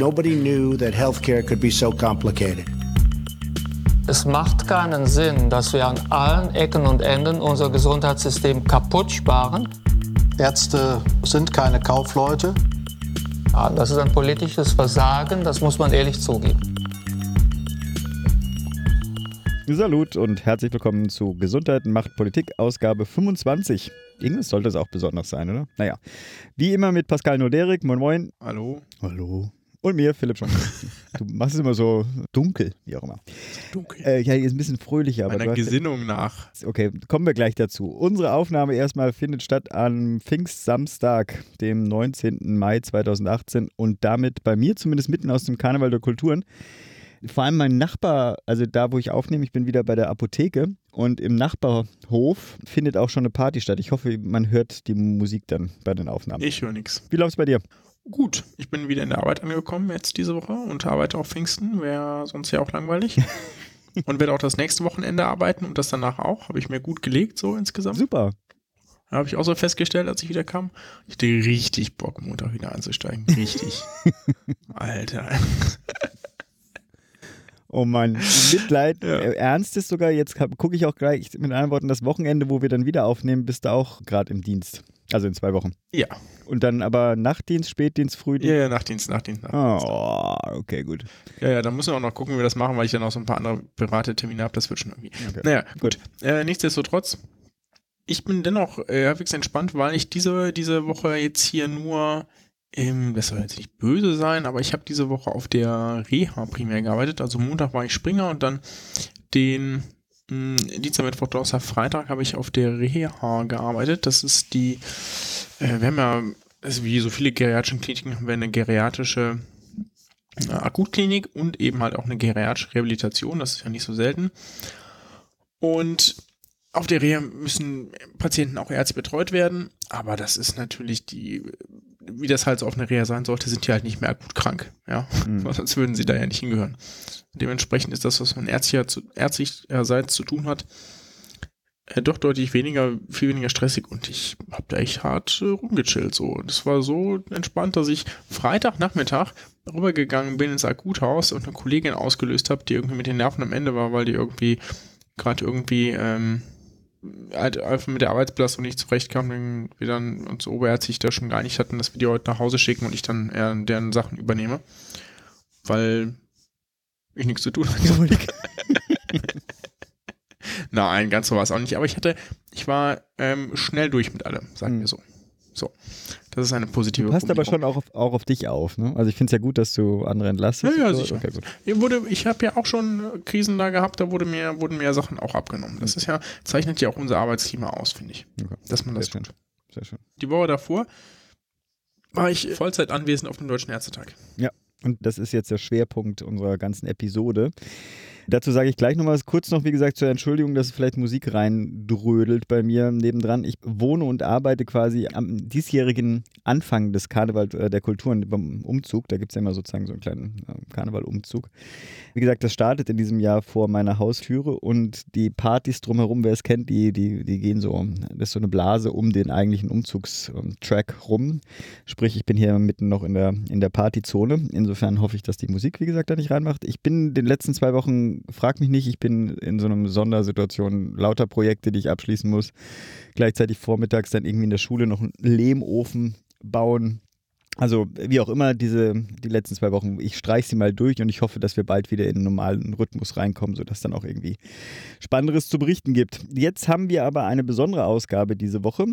Nobody knew that healthcare could be so complicated. Es macht keinen Sinn, dass wir an allen Ecken und Enden unser Gesundheitssystem kaputt sparen. Ärzte sind keine Kaufleute. Ja, das ist ein politisches Versagen, das muss man ehrlich zugeben. Salut und herzlich willkommen zu Gesundheit macht Politik, Ausgabe 25. Irgendwas sollte es auch besonders sein, oder? Naja, wie immer mit Pascal Noderik. Moin Moin. Hallo. Hallo. Und mir, Philipp schon. Du machst es immer so dunkel, wie auch immer. Dunkel. Äh, ja, ist ein bisschen fröhlicher. Aber Meiner Gesinnung nach. Okay, kommen wir gleich dazu. Unsere Aufnahme erstmal findet statt am Pfingstsamstag, dem 19. Mai 2018 und damit bei mir zumindest mitten aus dem Karneval der Kulturen. Vor allem mein Nachbar, also da, wo ich aufnehme, ich bin wieder bei der Apotheke und im Nachbarhof findet auch schon eine Party statt. Ich hoffe, man hört die Musik dann bei den Aufnahmen. Ich höre nichts. Wie läuft's bei dir? Gut, ich bin wieder in der Arbeit angekommen jetzt diese Woche und arbeite auf Pfingsten. Wäre sonst ja auch langweilig. und werde auch das nächste Wochenende arbeiten und das danach auch. Habe ich mir gut gelegt, so insgesamt. Super. Habe ich auch so festgestellt, als ich wieder kam. Ich hatte richtig Bock, Montag wieder einzusteigen. Richtig. Alter. Oh Mann, Mitleid, Ja. äh, ernst ist sogar, jetzt gucke ich auch gleich mit anderen Worten, das Wochenende, wo wir dann wieder aufnehmen, bist du auch gerade im Dienst. Also in zwei Wochen. Ja. Und dann aber Nachtdienst, Spätdienst, Ja, Frühdienst. ja, Nachtdienst, Nachtdienst. Nachtdienst. Oh, okay, gut. Ja, ja, da müssen wir auch noch gucken, wie wir das machen, weil ich dann auch so ein paar andere private Termine habe. Das wird schon irgendwie. Okay. Naja, gut. Äh, nichtsdestotrotz, ich bin dennoch äh, halbwegs entspannt, weil ich diese, diese Woche jetzt hier nur, ähm, das soll jetzt nicht böse sein, aber ich habe diese Woche auf der Reha primär gearbeitet. Also Montag war ich Springer und dann den mh, Dienstag, Mittwoch, Donnerstag, Freitag habe ich auf der Reha gearbeitet. Das ist die, äh, wir haben ja, also wie so viele geriatrischen Kliniken, haben wir eine geriatrische äh, Akutklinik und eben halt auch eine geriatrische Rehabilitation. Das ist ja nicht so selten. Und auf der Reha müssen Patienten auch ärztlich betreut werden, aber das ist natürlich die, wie das halt so auf einer Reha sein sollte, sind die halt nicht mehr akut krank, ja, Mhm. sonst würden sie da ja nicht hingehören. Dementsprechend ist das, was man ärztlicherseits zu tun hat, äh, doch deutlich weniger, viel weniger stressig und ich habe da echt hart äh, rumgechillt so. Das war so entspannt, dass ich Freitagnachmittag rübergegangen bin ins Akuthaus und eine Kollegin ausgelöst habe, die irgendwie mit den Nerven am Ende war, weil die irgendwie gerade irgendwie ähm, halt einfach mit der Arbeitsbelastung nicht zurechtkam, wenn wir dann uns oberärztlich da schon geeinigt hatten, dass wir die heute nach Hause schicken und ich dann eher deren Sachen übernehme, weil ich nichts zu tun hatte. Nein, ganz so war es auch nicht. Aber ich hatte, ich war ähm, schnell durch mit allem, sagen wir so. So, das ist eine positive Du passt aber Formulierung. schon auch auf, auch auf dich auf, ne? Also ich finde es ja gut, dass du andere entlastest. Ja, ja, sicher. Okay, wurde, ich habe ja auch schon äh, Krisen da gehabt, da wurde mir, wurden mir Sachen auch abgenommen. Das ist ja, zeichnet ja auch unser Arbeitsklima aus, finde ich. Okay. Dass man das Sehr schön. tut. Sehr schön. Die Woche davor war ich Vollzeit anwesend auf dem Deutschen Ärztetag. Und das ist jetzt der Schwerpunkt unserer ganzen Episode. Dazu sage ich gleich noch mal kurz noch, wie gesagt, zur Entschuldigung, dass vielleicht Musik reindrödelt bei mir nebendran. Ich wohne und arbeite quasi am diesjährigen Anfang des Karneval äh, der Kulturen beim Umzug. Da gibt es ja immer sozusagen so einen kleinen äh, Karnevalumzug. Wie gesagt, das startet in diesem Jahr vor meiner Haustüre und die Partys drumherum, wer es kennt, die, die, die gehen so, das ist so eine Blase um den eigentlichen Umzugstrack rum. Sprich, ich bin hier mitten noch in der, in der Partyzone. Insofern hoffe ich, dass die Musik, wie gesagt, da nicht reinmacht. Ich bin in den letzten zwei Wochen, frag mich nicht, ich bin in so einer Sondersituation, lauter Projekte, die ich abschließen muss. Gleichzeitig vormittags dann irgendwie in der Schule noch einen Lehmofen bauen. Also, wie auch immer, diese, die letzten zwei Wochen, ich streiche sie mal durch und ich hoffe, dass wir bald wieder in einen normalen Rhythmus reinkommen, sodass dann auch irgendwie Spannenderes zu berichten gibt. Jetzt haben wir aber eine besondere Ausgabe diese Woche,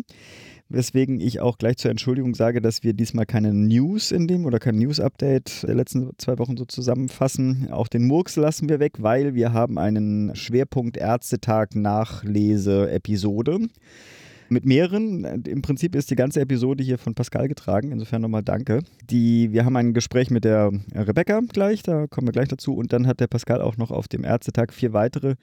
weswegen ich auch gleich zur Entschuldigung sage, dass wir diesmal keine News in dem oder kein News-Update der letzten zwei Wochen so zusammenfassen. Auch den Murks lassen wir weg, weil wir haben einen Schwerpunkt Ärztetag Nachlese-Episode. Mit mehreren. Im Prinzip ist die ganze Episode hier von Pascal getragen. Insofern nochmal danke. Die, wir haben ein Gespräch mit der Rebecca gleich, da kommen wir gleich dazu. Und dann hat der Pascal auch noch auf dem Ärztetag vier weitere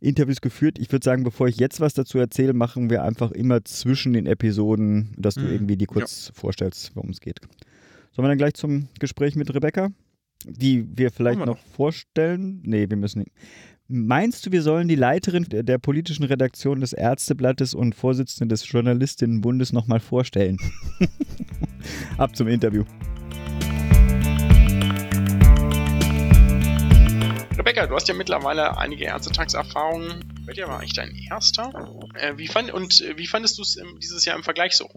Interviews geführt. Ich würde sagen, bevor ich jetzt was dazu erzähle, machen wir einfach immer zwischen den Episoden, dass du Mhm. irgendwie die kurz vorstellst, worum es geht. Sollen wir dann gleich zum Gespräch mit Rebecca? Die wir vielleicht wir noch vorstellen? Nee, wir müssen nicht. Meinst du, wir sollen die Leiterin der, der politischen Redaktion des Ärzteblattes und Vorsitzende des Journalistinnenbundes nochmal vorstellen? Ab zum Interview. Rebecca, du hast ja mittlerweile einige Ärztetagserfahrungen. Welcher war eigentlich dein erster. Äh, wie fand, und äh, wie fandest du es dieses Jahr im Vergleich so?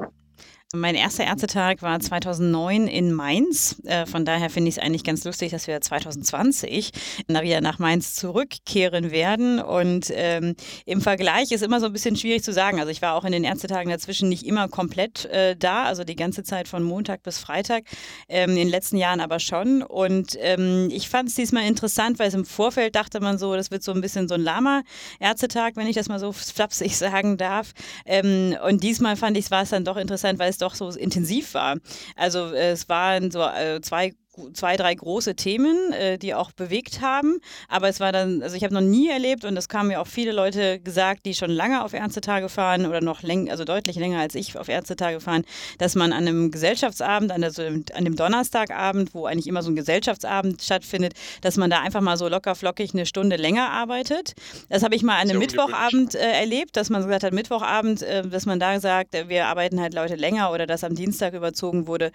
Mein erster Ärztetag war 2009 in Mainz. Äh, von daher finde ich es eigentlich ganz lustig, dass wir 2020 wieder nach Mainz zurückkehren werden. Und ähm, im Vergleich ist immer so ein bisschen schwierig zu sagen. Also ich war auch in den Ärztetagen dazwischen nicht immer komplett äh, da, also die ganze Zeit von Montag bis Freitag, ähm, in den letzten Jahren aber schon. Und ähm, ich fand es diesmal interessant, weil es im Vorfeld dachte man so, das wird so ein bisschen so ein Lama-Ärztetag, wenn ich das mal so flapsig sagen darf. Ähm, und diesmal fand ich, war es dann doch interessant, weil es doch so intensiv war. Also es waren so äh, zwei zwei, drei große Themen, äh, die auch bewegt haben. Aber es war dann, also ich habe noch nie erlebt und das kamen mir auch viele Leute gesagt, die schon lange auf Ärztetage fahren oder noch länger, also deutlich länger als ich auf Ärztetage fahren, dass man an einem Gesellschaftsabend, an, der, an dem Donnerstagabend, wo eigentlich immer so ein Gesellschaftsabend stattfindet, dass man da einfach mal so locker flockig eine Stunde länger arbeitet. Das habe ich mal an einem Mittwochabend äh, erlebt, dass man gesagt hat, Mittwochabend, äh, dass man da sagt, wir arbeiten halt Leute länger oder dass am Dienstag überzogen wurde.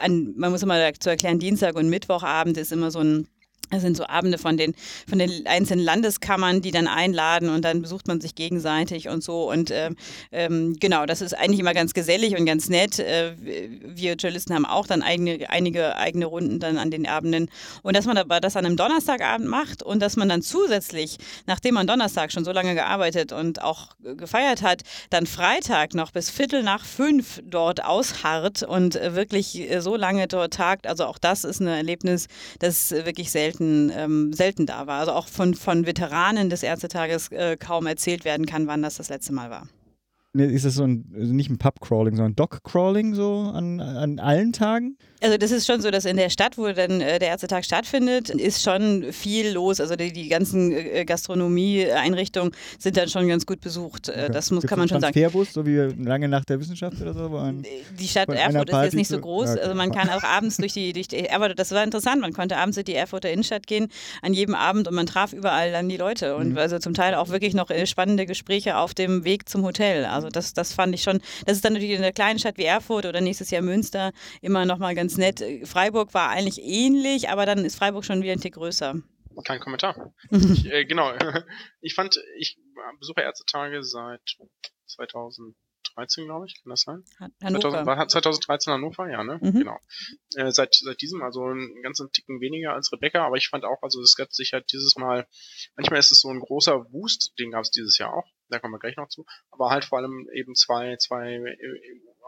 An, man muss immer dazu erklären, Dienstag und Mittwochabend ist immer so ein das sind so Abende von den, von den einzelnen Landeskammern, die dann einladen und dann besucht man sich gegenseitig und so. Und äh, ähm, genau, das ist eigentlich immer ganz gesellig und ganz nett. Äh, wir Journalisten haben auch dann eigene, einige eigene Runden dann an den Abenden. Und dass man aber das an einem Donnerstagabend macht und dass man dann zusätzlich, nachdem man Donnerstag schon so lange gearbeitet und auch gefeiert hat, dann Freitag noch bis Viertel nach fünf dort ausharrt und wirklich so lange dort tagt. Also auch das ist ein Erlebnis, das wirklich selten selten, ähm, selten da war. Also auch von, von Veteranen des Ärztetages äh, kaum erzählt werden kann, wann das das letzte Mal war. Ist das so ein, also nicht ein Pub-Crawling, sondern Dock-Crawling so an, an allen Tagen? Also das ist schon so, dass in der Stadt, wo dann äh, der Ärztetag stattfindet, ist schon viel los. Also die, die ganzen äh, Gastronomie-Einrichtungen sind dann schon ganz gut besucht. Äh, das muss, kann man schon sagen. Fairbus, so wie lange nach der Wissenschaft oder so? Ein, die Stadt Erfurt ist jetzt nicht so groß. Okay. Also man kann auch abends durch die, durch die Erfurt, das war interessant, man konnte abends durch die Erfurter Innenstadt gehen, an jedem Abend und man traf überall dann die Leute. Und mhm. also zum Teil auch wirklich noch äh, spannende Gespräche auf dem Weg zum Hotel. Also das, das fand ich schon, das ist dann natürlich in einer kleinen Stadt wie Erfurt oder nächstes Jahr Münster immer noch mal ganz nett. Freiburg war eigentlich ähnlich, aber dann ist Freiburg schon wieder ein Tick größer. Kein Kommentar. ich, äh, genau. Ich fand, ich besuche Ärztetage seit 2013, glaube ich, kann das sein? Hannover. 2000, war 2013 Hannover, ja, ne? Mhm. Genau. Äh, seit, seit diesem, also einen ganzen Ticken weniger als Rebecca, aber ich fand auch, also es gab sich halt dieses Mal, manchmal ist es so ein großer Wust, den gab es dieses Jahr auch, da kommen wir gleich noch zu, aber halt vor allem eben zwei, zwei äh,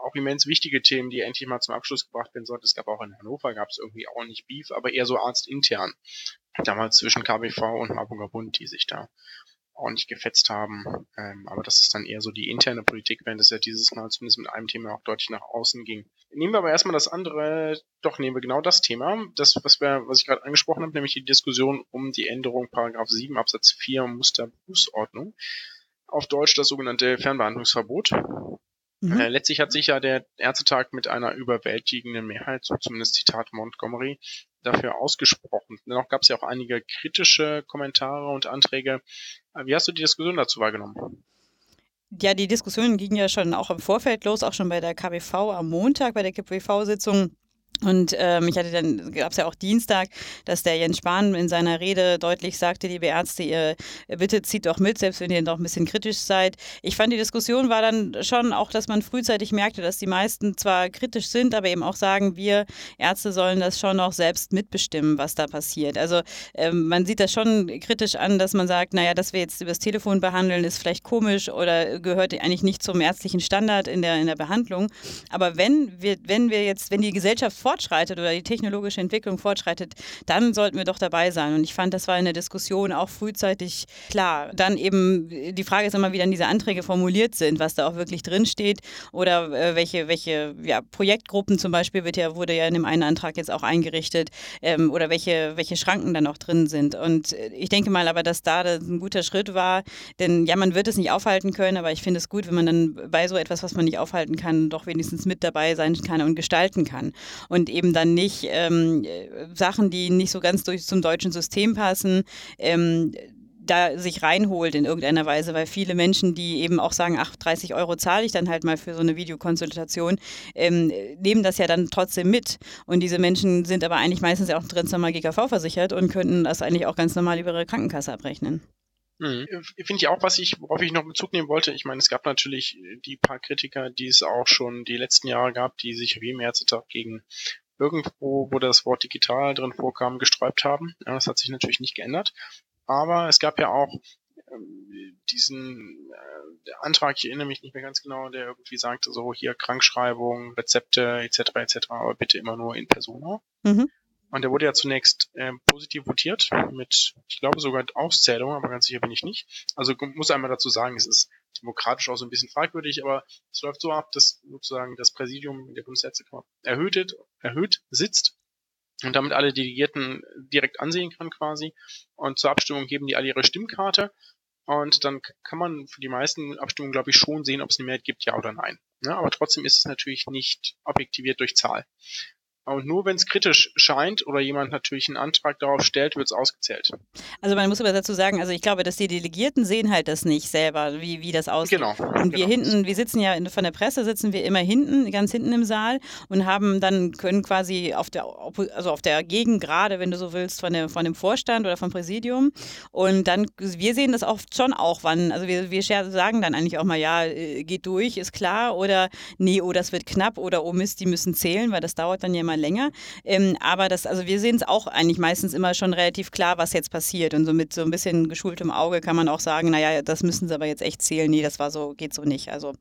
auch immens wichtige Themen, die endlich mal zum Abschluss gebracht werden sollten. Es gab auch in Hannover, gab es irgendwie auch nicht Beef, aber eher so arztintern. Damals zwischen KBV und Marburger Bund, die sich da ordentlich gefetzt haben. Ähm, aber das ist dann eher so die interne Politik, während es ja dieses Mal zumindest mit einem Thema auch deutlich nach außen ging. Nehmen wir aber erstmal das andere, doch nehmen wir genau das Thema, das, was wir, was ich gerade angesprochen habe, nämlich die Diskussion um die Änderung Paragraph 7 Absatz 4 Musterberufsordnung. Auf Deutsch das sogenannte Fernbehandlungsverbot. Mhm. Äh, letztlich hat sich ja der Ärztetag mit einer überwältigenden Mehrheit, so zumindest Zitat Montgomery, dafür ausgesprochen. Dennoch gab es ja auch einige kritische Kommentare und Anträge. Äh, wie hast du die Diskussion dazu wahrgenommen? Ja, die Diskussion ging ja schon auch im Vorfeld los, auch schon bei der KBV am Montag, bei der KBV-Sitzung. Und ähm, ich hatte dann, gab es ja auch Dienstag, dass der Jens Spahn in seiner Rede deutlich sagte, liebe Ärzte, ihr bitte zieht doch mit, selbst wenn ihr doch ein bisschen kritisch seid. Ich fand, die Diskussion war dann schon auch, dass man frühzeitig merkte, dass die meisten zwar kritisch sind, aber eben auch sagen, wir Ärzte sollen das schon auch selbst mitbestimmen, was da passiert. Also ähm, man sieht das schon kritisch an, dass man sagt, naja, dass wir jetzt übers Telefon behandeln, ist vielleicht komisch oder gehört eigentlich nicht zum ärztlichen Standard in der, in der Behandlung. Aber wenn wir, wenn wir jetzt, wenn die Gesellschaft fortschreitet oder die technologische Entwicklung fortschreitet, dann sollten wir doch dabei sein. Und ich fand, das war in der Diskussion auch frühzeitig klar. Dann eben, die Frage ist immer, wie dann diese Anträge formuliert sind, was da auch wirklich drinsteht oder äh, welche, welche ja, Projektgruppen zum Beispiel wird ja, wurde ja in dem einen Antrag jetzt auch eingerichtet ähm, oder welche, welche Schranken dann auch drin sind. Und äh, ich denke mal aber, dass da das ein guter Schritt war, denn ja, man wird es nicht aufhalten können, aber ich finde es gut, wenn man dann bei so etwas, was man nicht aufhalten kann, doch wenigstens mit dabei sein kann und gestalten kann. Und und eben dann nicht ähm, Sachen, die nicht so ganz durch zum deutschen System passen, ähm, da sich reinholt in irgendeiner Weise, weil viele Menschen, die eben auch sagen, ach, 30 Euro zahle ich dann halt mal für so eine Videokonsultation, ähm, nehmen das ja dann trotzdem mit. Und diese Menschen sind aber eigentlich meistens auch ganz normal GKV versichert und könnten das eigentlich auch ganz normal über ihre Krankenkasse abrechnen. Mhm. Finde ich auch, was ich, worauf ich noch Bezug nehmen wollte. Ich meine, es gab natürlich die paar Kritiker, die es auch schon die letzten Jahre gab, die sich wie im Ärztetag gegen irgendwo, wo das Wort digital drin vorkam, gesträubt haben. Ja, das hat sich natürlich nicht geändert. Aber es gab ja auch ähm, diesen äh, Antrag, ich erinnere mich nicht mehr ganz genau, der irgendwie sagte, so hier Krankschreibung, Rezepte etc. etc., aber bitte immer nur in Persona. Mhm. Und der wurde ja zunächst äh, positiv votiert mit, ich glaube sogar Auszählung, aber ganz sicher bin ich nicht. Also muss einmal dazu sagen, es ist demokratisch auch so ein bisschen fragwürdig, aber es läuft so ab, dass sozusagen das Präsidium der Bundesärztekammer erhöht, erhöht sitzt und damit alle Delegierten direkt ansehen kann quasi. Und zur Abstimmung geben die alle ihre Stimmkarte und dann kann man für die meisten Abstimmungen, glaube ich, schon sehen, ob es eine Mehrheit gibt, ja oder nein. Ja, aber trotzdem ist es natürlich nicht objektiviert durch Zahl. Und nur wenn es kritisch scheint oder jemand natürlich einen Antrag darauf stellt, wird es ausgezählt. Also man muss aber dazu sagen, also ich glaube, dass die Delegierten sehen halt das nicht selber, wie, wie das aussieht. Genau. Und wir genau. hinten, wir sitzen ja von der Presse, sitzen wir immer hinten, ganz hinten im Saal und haben dann, können quasi auf der, also auf der Gegend gerade, wenn du so willst, von, der, von dem Vorstand oder vom Präsidium. Und dann, wir sehen das oft schon auch, wann, also wir, wir sagen dann eigentlich auch mal, ja, äh, geht durch, ist klar, oder nee, oh, das wird knapp, oder oh Mist, die müssen zählen, weil das dauert dann ja mal länger. Ähm, aber das, also wir sehen es auch eigentlich meistens immer schon relativ klar, was jetzt passiert. Und so mit so ein bisschen geschultem Auge kann man auch sagen, naja, das müssen sie aber jetzt echt zählen. Nee, das war so, geht so nicht. Also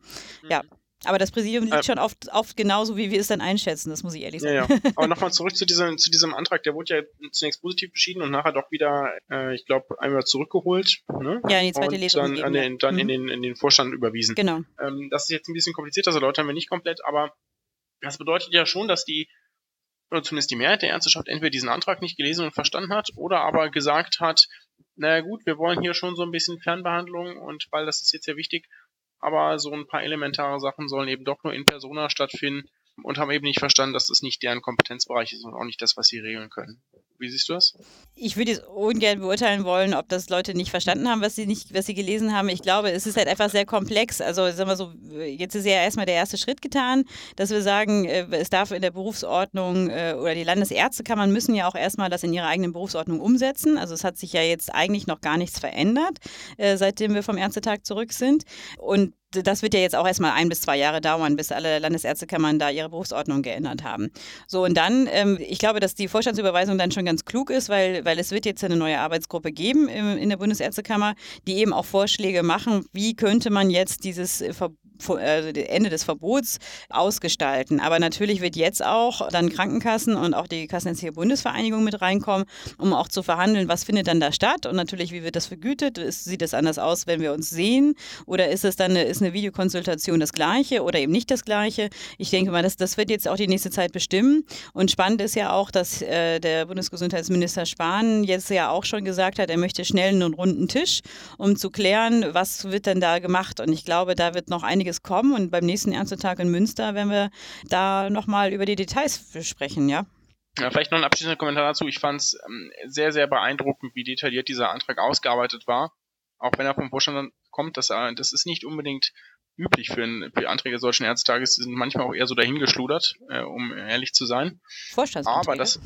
ja. Mhm. Aber das Präsidium liegt äh, schon oft, oft genauso, wie wir es dann einschätzen, das muss ich ehrlich sagen. Ja, ja. Aber nochmal zurück zu diesem, zu diesem Antrag, der wurde ja zunächst positiv beschieden und nachher doch wieder, äh, ich glaube, einmal zurückgeholt. Ne? Ja, in die zweite und Lesung. Dann, den, dann mhm. in, den, in den Vorstand überwiesen. Genau. Ähm, das ist jetzt ein bisschen kompliziert, das erläutern wir nicht komplett, aber das bedeutet ja schon, dass die oder zumindest die Mehrheit der Ärzteschaft entweder diesen Antrag nicht gelesen und verstanden hat oder aber gesagt hat, naja gut, wir wollen hier schon so ein bisschen Fernbehandlung und weil das ist jetzt ja wichtig, aber so ein paar elementare Sachen sollen eben doch nur in Persona stattfinden und haben eben nicht verstanden, dass das nicht deren Kompetenzbereich ist und auch nicht das, was sie regeln können. Wie siehst du das? Ich würde jetzt ungern beurteilen wollen, ob das Leute nicht verstanden haben, was sie nicht, was sie gelesen haben. Ich glaube, es ist halt einfach sehr komplex. Also sagen wir so, jetzt ist ja erstmal der erste Schritt getan, dass wir sagen, äh, es darf in der Berufsordnung äh, oder die Landesärztekammern müssen ja auch erstmal das in ihrer eigenen Berufsordnung umsetzen. Also es hat sich ja jetzt eigentlich noch gar nichts verändert, äh, seitdem wir vom Ärztetag zurück sind. Und das wird ja jetzt auch erstmal ein bis zwei Jahre dauern, bis alle Landesärztekammern da ihre Berufsordnung geändert haben. So, und dann, ähm, ich glaube, dass die Vorstandsüberweisung dann schon ganz klug ist, weil, weil es wird jetzt eine neue Arbeitsgruppe geben im, in der Bundesärztekammer, die eben auch Vorschläge machen, wie könnte man jetzt dieses Verbot also Ende des Verbots ausgestalten. Aber natürlich wird jetzt auch dann Krankenkassen und auch die Kassenärztliche Bundesvereinigung mit reinkommen, um auch zu verhandeln, was findet dann da statt und natürlich, wie wird das vergütet? Sieht es anders aus, wenn wir uns sehen? Oder ist es dann eine, ist eine Videokonsultation das Gleiche oder eben nicht das Gleiche? Ich denke mal, das, das wird jetzt auch die nächste Zeit bestimmen. Und spannend ist ja auch, dass äh, der Bundesgesundheitsminister Spahn jetzt ja auch schon gesagt hat, er möchte schnell einen runden Tisch, um zu klären, was wird denn da gemacht. Und ich glaube, da wird noch einiges einiges kommen und beim nächsten Ärztetag in Münster werden wir da nochmal über die Details sprechen, ja? Ja, vielleicht noch ein abschließender Kommentar dazu. Ich fand es ähm, sehr, sehr beeindruckend, wie detailliert dieser Antrag ausgearbeitet war. Auch wenn er vom Vorstand kommt, das, äh, das ist nicht unbedingt üblich für, ein, für Anträge solchen Ärztetages. Die sind manchmal auch eher so dahingeschludert, äh, um ehrlich zu sein. Vorstandsanträge? Aber das...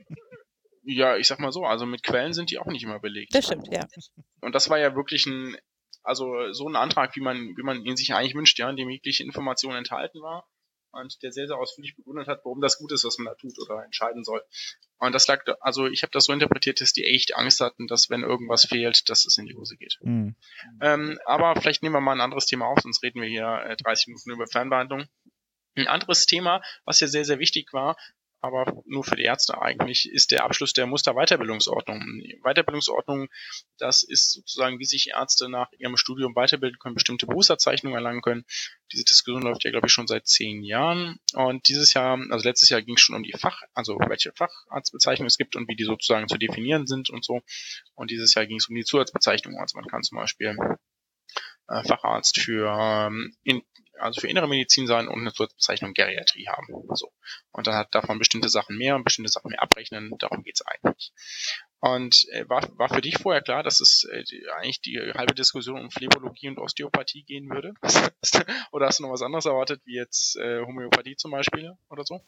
ja, ich sag mal so, also mit Quellen sind die auch nicht immer belegt. Das stimmt, ja. Und das war ja wirklich ein also so ein Antrag, wie man, wie man ihn sich eigentlich wünscht, ja, in dem jegliche Informationen enthalten war und der sehr, sehr ausführlich begründet hat, warum das gut ist, was man da tut oder entscheiden soll. Und das lag, also ich habe das so interpretiert, dass die echt Angst hatten, dass wenn irgendwas fehlt, dass es in die Hose geht. Mhm. Ähm, aber vielleicht nehmen wir mal ein anderes Thema auf, sonst reden wir hier äh, 30 Minuten über Fernbehandlung. Ein anderes Thema, was ja sehr, sehr wichtig war, aber nur für die Ärzte eigentlich, ist der Abschluss der Musterweiterbildungsordnung. Weiterbildungsordnung, das ist sozusagen, wie sich Ärzte nach ihrem Studium weiterbilden können, bestimmte Berufsabzeichnungen erlangen können. Diese Diskussion läuft ja, glaube ich, schon seit zehn Jahren. Und dieses Jahr, also letztes Jahr ging es schon um die Fach, also welche Facharztbezeichnungen es gibt und wie die sozusagen zu definieren sind und so. Und dieses Jahr ging es um die Zusatzbezeichnungen. Also man kann zum Beispiel äh, Facharzt für ähm, in, also für innere Medizin sein und eine Zusatzbezeichnung Geriatrie haben. So. Und dann hat davon bestimmte Sachen mehr und bestimmte Sachen mehr abrechnen. Darum geht's eigentlich. Und äh, war, war für dich vorher klar, dass es äh, die, eigentlich die halbe Diskussion um Phlebologie und Osteopathie gehen würde? oder hast du noch was anderes erwartet, wie jetzt äh, Homöopathie zum Beispiel oder so?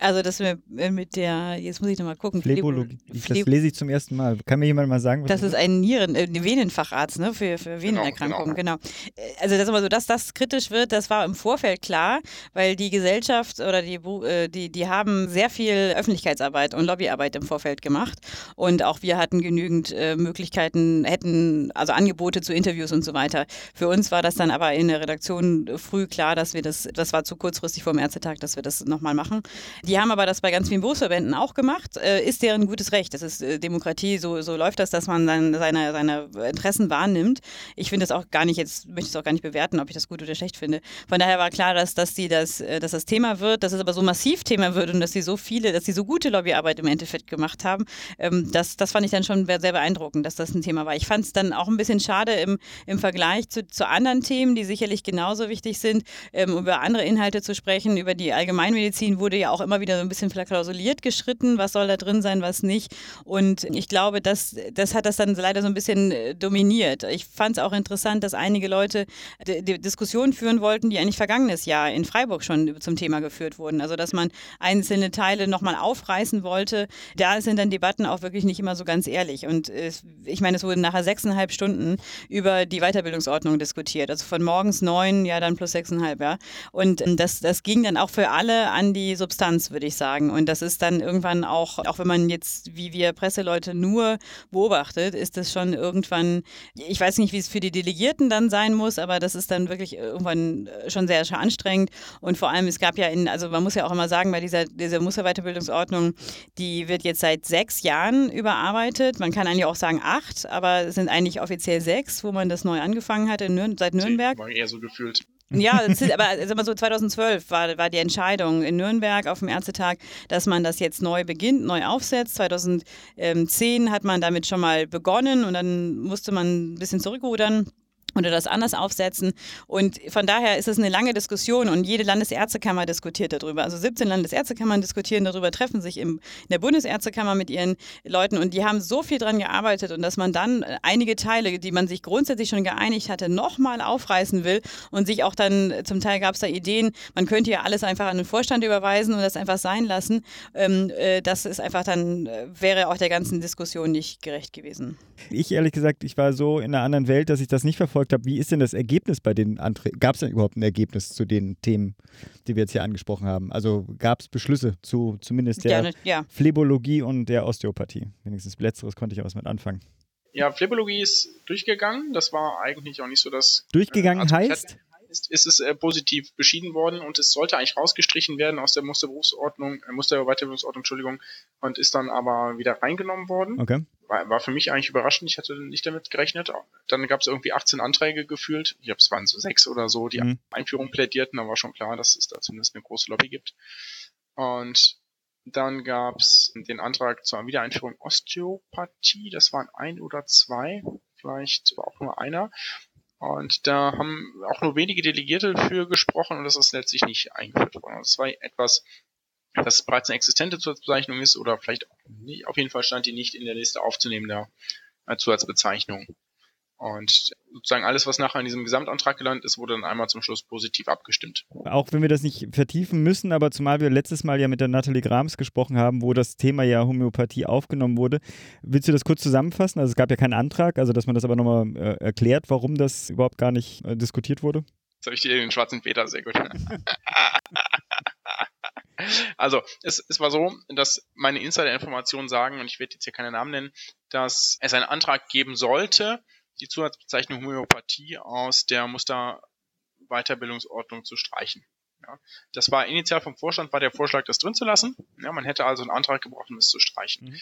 Also das mit, mit der, jetzt muss ich nochmal gucken. Phlebologie, das lese ich zum ersten Mal. Kann mir jemand mal sagen, was das, das ist? ein Nieren, äh, Venenfacharzt, ne, für, für Venenerkrankungen, genau, genau. genau. Also das ist immer so, dass das kritisch wird, das war im Vorfeld klar, weil die Gesellschaft oder die, äh, die, die haben sehr viel Öffentlichkeitsarbeit und Lobbyarbeit im Vorfeld gemacht und auch wir hatten genügend äh, Möglichkeiten, hätten also Angebote zu Interviews und so weiter. Für uns war das dann aber in der Redaktion früh klar, dass wir das, das war zu kurzfristig vor dem Ärztetag, dass wir das nochmal machen. Die haben aber das bei ganz vielen Berufsverbänden auch gemacht. Äh, ist deren gutes Recht. Das ist äh, Demokratie, so, so läuft das, dass man dann seine, seine Interessen wahrnimmt. Ich finde das auch gar nicht, jetzt möchte ich es auch gar nicht bewerten, ob ich das gut oder schlecht finde. Von daher war klar, dass, dass, die das, äh, dass das Thema wird, dass es aber so massiv Thema wird und dass sie so viele, dass sie so gute Lobbyarbeit im Endeffekt gemacht haben. Ähm, das, das fand ich dann schon sehr beeindruckend, dass das ein Thema war. Ich fand es dann auch ein bisschen schade im, im Vergleich zu, zu anderen Themen, die sicherlich genauso wichtig sind, ähm, über andere Inhalte zu sprechen. Über die Allgemeinmedizin wurde ja auch immer wieder so ein bisschen verklausuliert geschritten, was soll da drin sein, was nicht. Und ich glaube, das, das hat das dann leider so ein bisschen äh, dominiert. Ich fand es auch interessant, dass einige Leute Diskussionen führen wollten, die eigentlich vergangenes Jahr in Freiburg schon zum Thema geführt wurden. Also dass man einzelne Teile nochmal aufreißen wollte. Da sind dann Debatten auch wirklich nicht immer so ganz ehrlich. Und ich meine, es wurden nachher sechseinhalb Stunden über die Weiterbildungsordnung diskutiert. Also von morgens neun, ja dann plus sechseinhalb, ja. Und ähm, das, das ging dann auch für alle an die Substanz, würde ich sagen. Und das ist dann irgendwann auch, auch wenn man jetzt, wie wir Presseleute, nur beobachtet, ist das schon irgendwann, ich weiß nicht, wie es für die Delegierten dann sein muss, aber das ist dann wirklich irgendwann äh, schon sehr, sehr anstrengend. Und vor allem, es gab ja in, also man muss ja auch immer sagen, bei dieser, dieser Musterweiterbildungsordnung, die wird jetzt seit sechs Jahren überarbeitet. Man kann eigentlich auch sagen acht, aber es sind eigentlich offiziell sechs, wo man das neu angefangen hat in Nür seit Nürnberg. War eher so gefühlt. Ja, aber sag mal so 2012 war, war die Entscheidung in Nürnberg auf dem Ärztetag, dass man das jetzt neu beginnt, neu aufsetzt. 2010 hat man damit schon mal begonnen und dann musste man ein bisschen zurückrudern oder das anders aufsetzen. Und von daher ist es eine lange Diskussion und jede Landesärztekammer diskutiert darüber. Also 17 Landesärztekammern diskutieren darüber, treffen sich im, in der Bundesärztekammer mit ihren Leuten und die haben so viel dran gearbeitet und dass man dann einige Teile, die man sich grundsätzlich schon geeinigt hatte, nochmal aufreißen will und sich auch dann, zum Teil gab es da Ideen, man könnte ja alles einfach an den Vorstand überweisen und das einfach sein lassen. Ähm, äh, das ist einfach dann, äh, wäre auch der ganzen Diskussion nicht gerecht gewesen. Ich ehrlich gesagt, ich war so in einer anderen Welt, dass ich das nicht verfolgt habe. Wie ist denn das Ergebnis bei den Anträgen? Gab es denn überhaupt ein Ergebnis zu den Themen, die wir jetzt hier angesprochen haben? Also gab es Beschlüsse zu zumindest der Gerne, ja. Phlebologie und der Osteopathie? Wenigstens letzteres konnte ich auch was mit anfangen. Ja, Phlebologie ist durchgegangen. Das war eigentlich auch nicht so das. Durchgegangen äh, heißt? ist, ist es äh, positiv beschieden worden und es sollte eigentlich rausgestrichen werden aus der Musterberufsordnung, äh, Musterweiterbildungsordnung, Entschuldigung, und ist dann aber wieder reingenommen worden. Okay. War, war für mich eigentlich überraschend, ich hatte nicht damit gerechnet. Dann gab es irgendwie 18 Anträge gefühlt, ich glaube es waren so sechs oder so, die mhm. Einführung plädierten, da war schon klar, dass es da zumindest eine große Lobby gibt. Und dann gab es den Antrag zur Wiedereinführung Osteopathie, das waren ein oder zwei, vielleicht war auch nur einer. Und da haben auch nur wenige Delegierte für gesprochen und das ist letztlich nicht eingeführt worden. Das war etwas, das bereits eine existente Zusatzbezeichnung ist oder vielleicht nicht, auf jeden Fall stand die nicht in der Liste aufzunehmender äh, Zusatzbezeichnung. Und sozusagen alles, was nachher in diesem Gesamtantrag gelandet ist, wurde dann einmal zum Schluss positiv abgestimmt. Auch wenn wir das nicht vertiefen müssen, aber zumal wir letztes Mal ja mit der Nathalie Grams gesprochen haben, wo das Thema ja Homöopathie aufgenommen wurde. Willst du das kurz zusammenfassen? Also es gab ja keinen Antrag, also dass man das aber nochmal äh, erklärt, warum das überhaupt gar nicht äh, diskutiert wurde? Jetzt habe ich dir den schwarzen Peter, sehr gut. Also, es, es war so, dass meine Insider-Informationen sagen, und ich werde jetzt hier keine Namen nennen, dass es einen Antrag geben sollte, die Zusatzbezeichnung Homöopathie aus der Musterweiterbildungsordnung zu streichen. Ja, das war initial vom Vorstand war der Vorschlag, das drin zu lassen. Ja, man hätte also einen Antrag gebraucht, um es zu streichen. Mhm.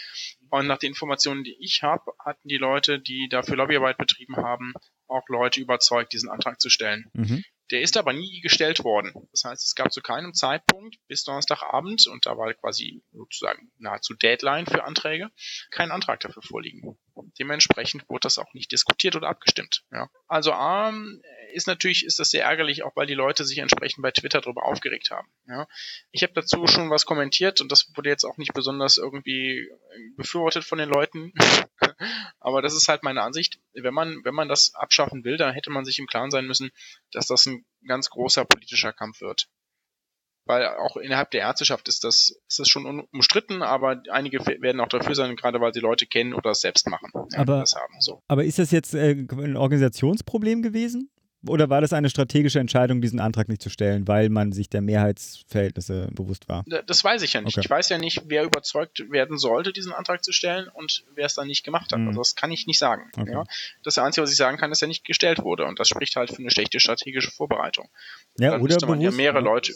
Und nach den Informationen, die ich habe, hatten die Leute, die dafür Lobbyarbeit betrieben haben, auch Leute überzeugt, diesen Antrag zu stellen. Mhm. Der ist aber nie gestellt worden. Das heißt, es gab zu keinem Zeitpunkt bis Donnerstagabend, und da war quasi sozusagen nahezu Deadline für Anträge, kein Antrag dafür vorliegen. Dementsprechend wurde das auch nicht diskutiert oder abgestimmt. Ja. Also A, ist natürlich, ist das sehr ärgerlich, auch weil die Leute sich entsprechend bei Twitter darüber aufgeregt haben. Ja. Ich habe dazu schon was kommentiert und das wurde jetzt auch nicht besonders irgendwie befürwortet von den Leuten. Aber das ist halt meine Ansicht. Wenn man, wenn man das abschaffen will, dann hätte man sich im Klaren sein müssen, dass das ein ganz großer politischer Kampf wird weil auch innerhalb der Ärzteschaft ist das, ist das schon umstritten, aber einige werden auch dafür sein, gerade weil sie Leute kennen oder es selbst machen. Aber, haben, so. aber ist das jetzt äh, ein Organisationsproblem gewesen? Oder war das eine strategische Entscheidung, diesen Antrag nicht zu stellen, weil man sich der Mehrheitsverhältnisse bewusst war? Das weiß ich ja nicht. Okay. Ich weiß ja nicht, wer überzeugt werden sollte, diesen Antrag zu stellen und wer es dann nicht gemacht hat. Mhm. Also das kann ich nicht sagen. Okay. Ja? Das Einzige, was ich sagen kann, ist, dass er nicht gestellt wurde. Und das spricht halt für eine schlechte strategische Vorbereitung. Ja, dann oder man bewusst, ja mehrere Leute.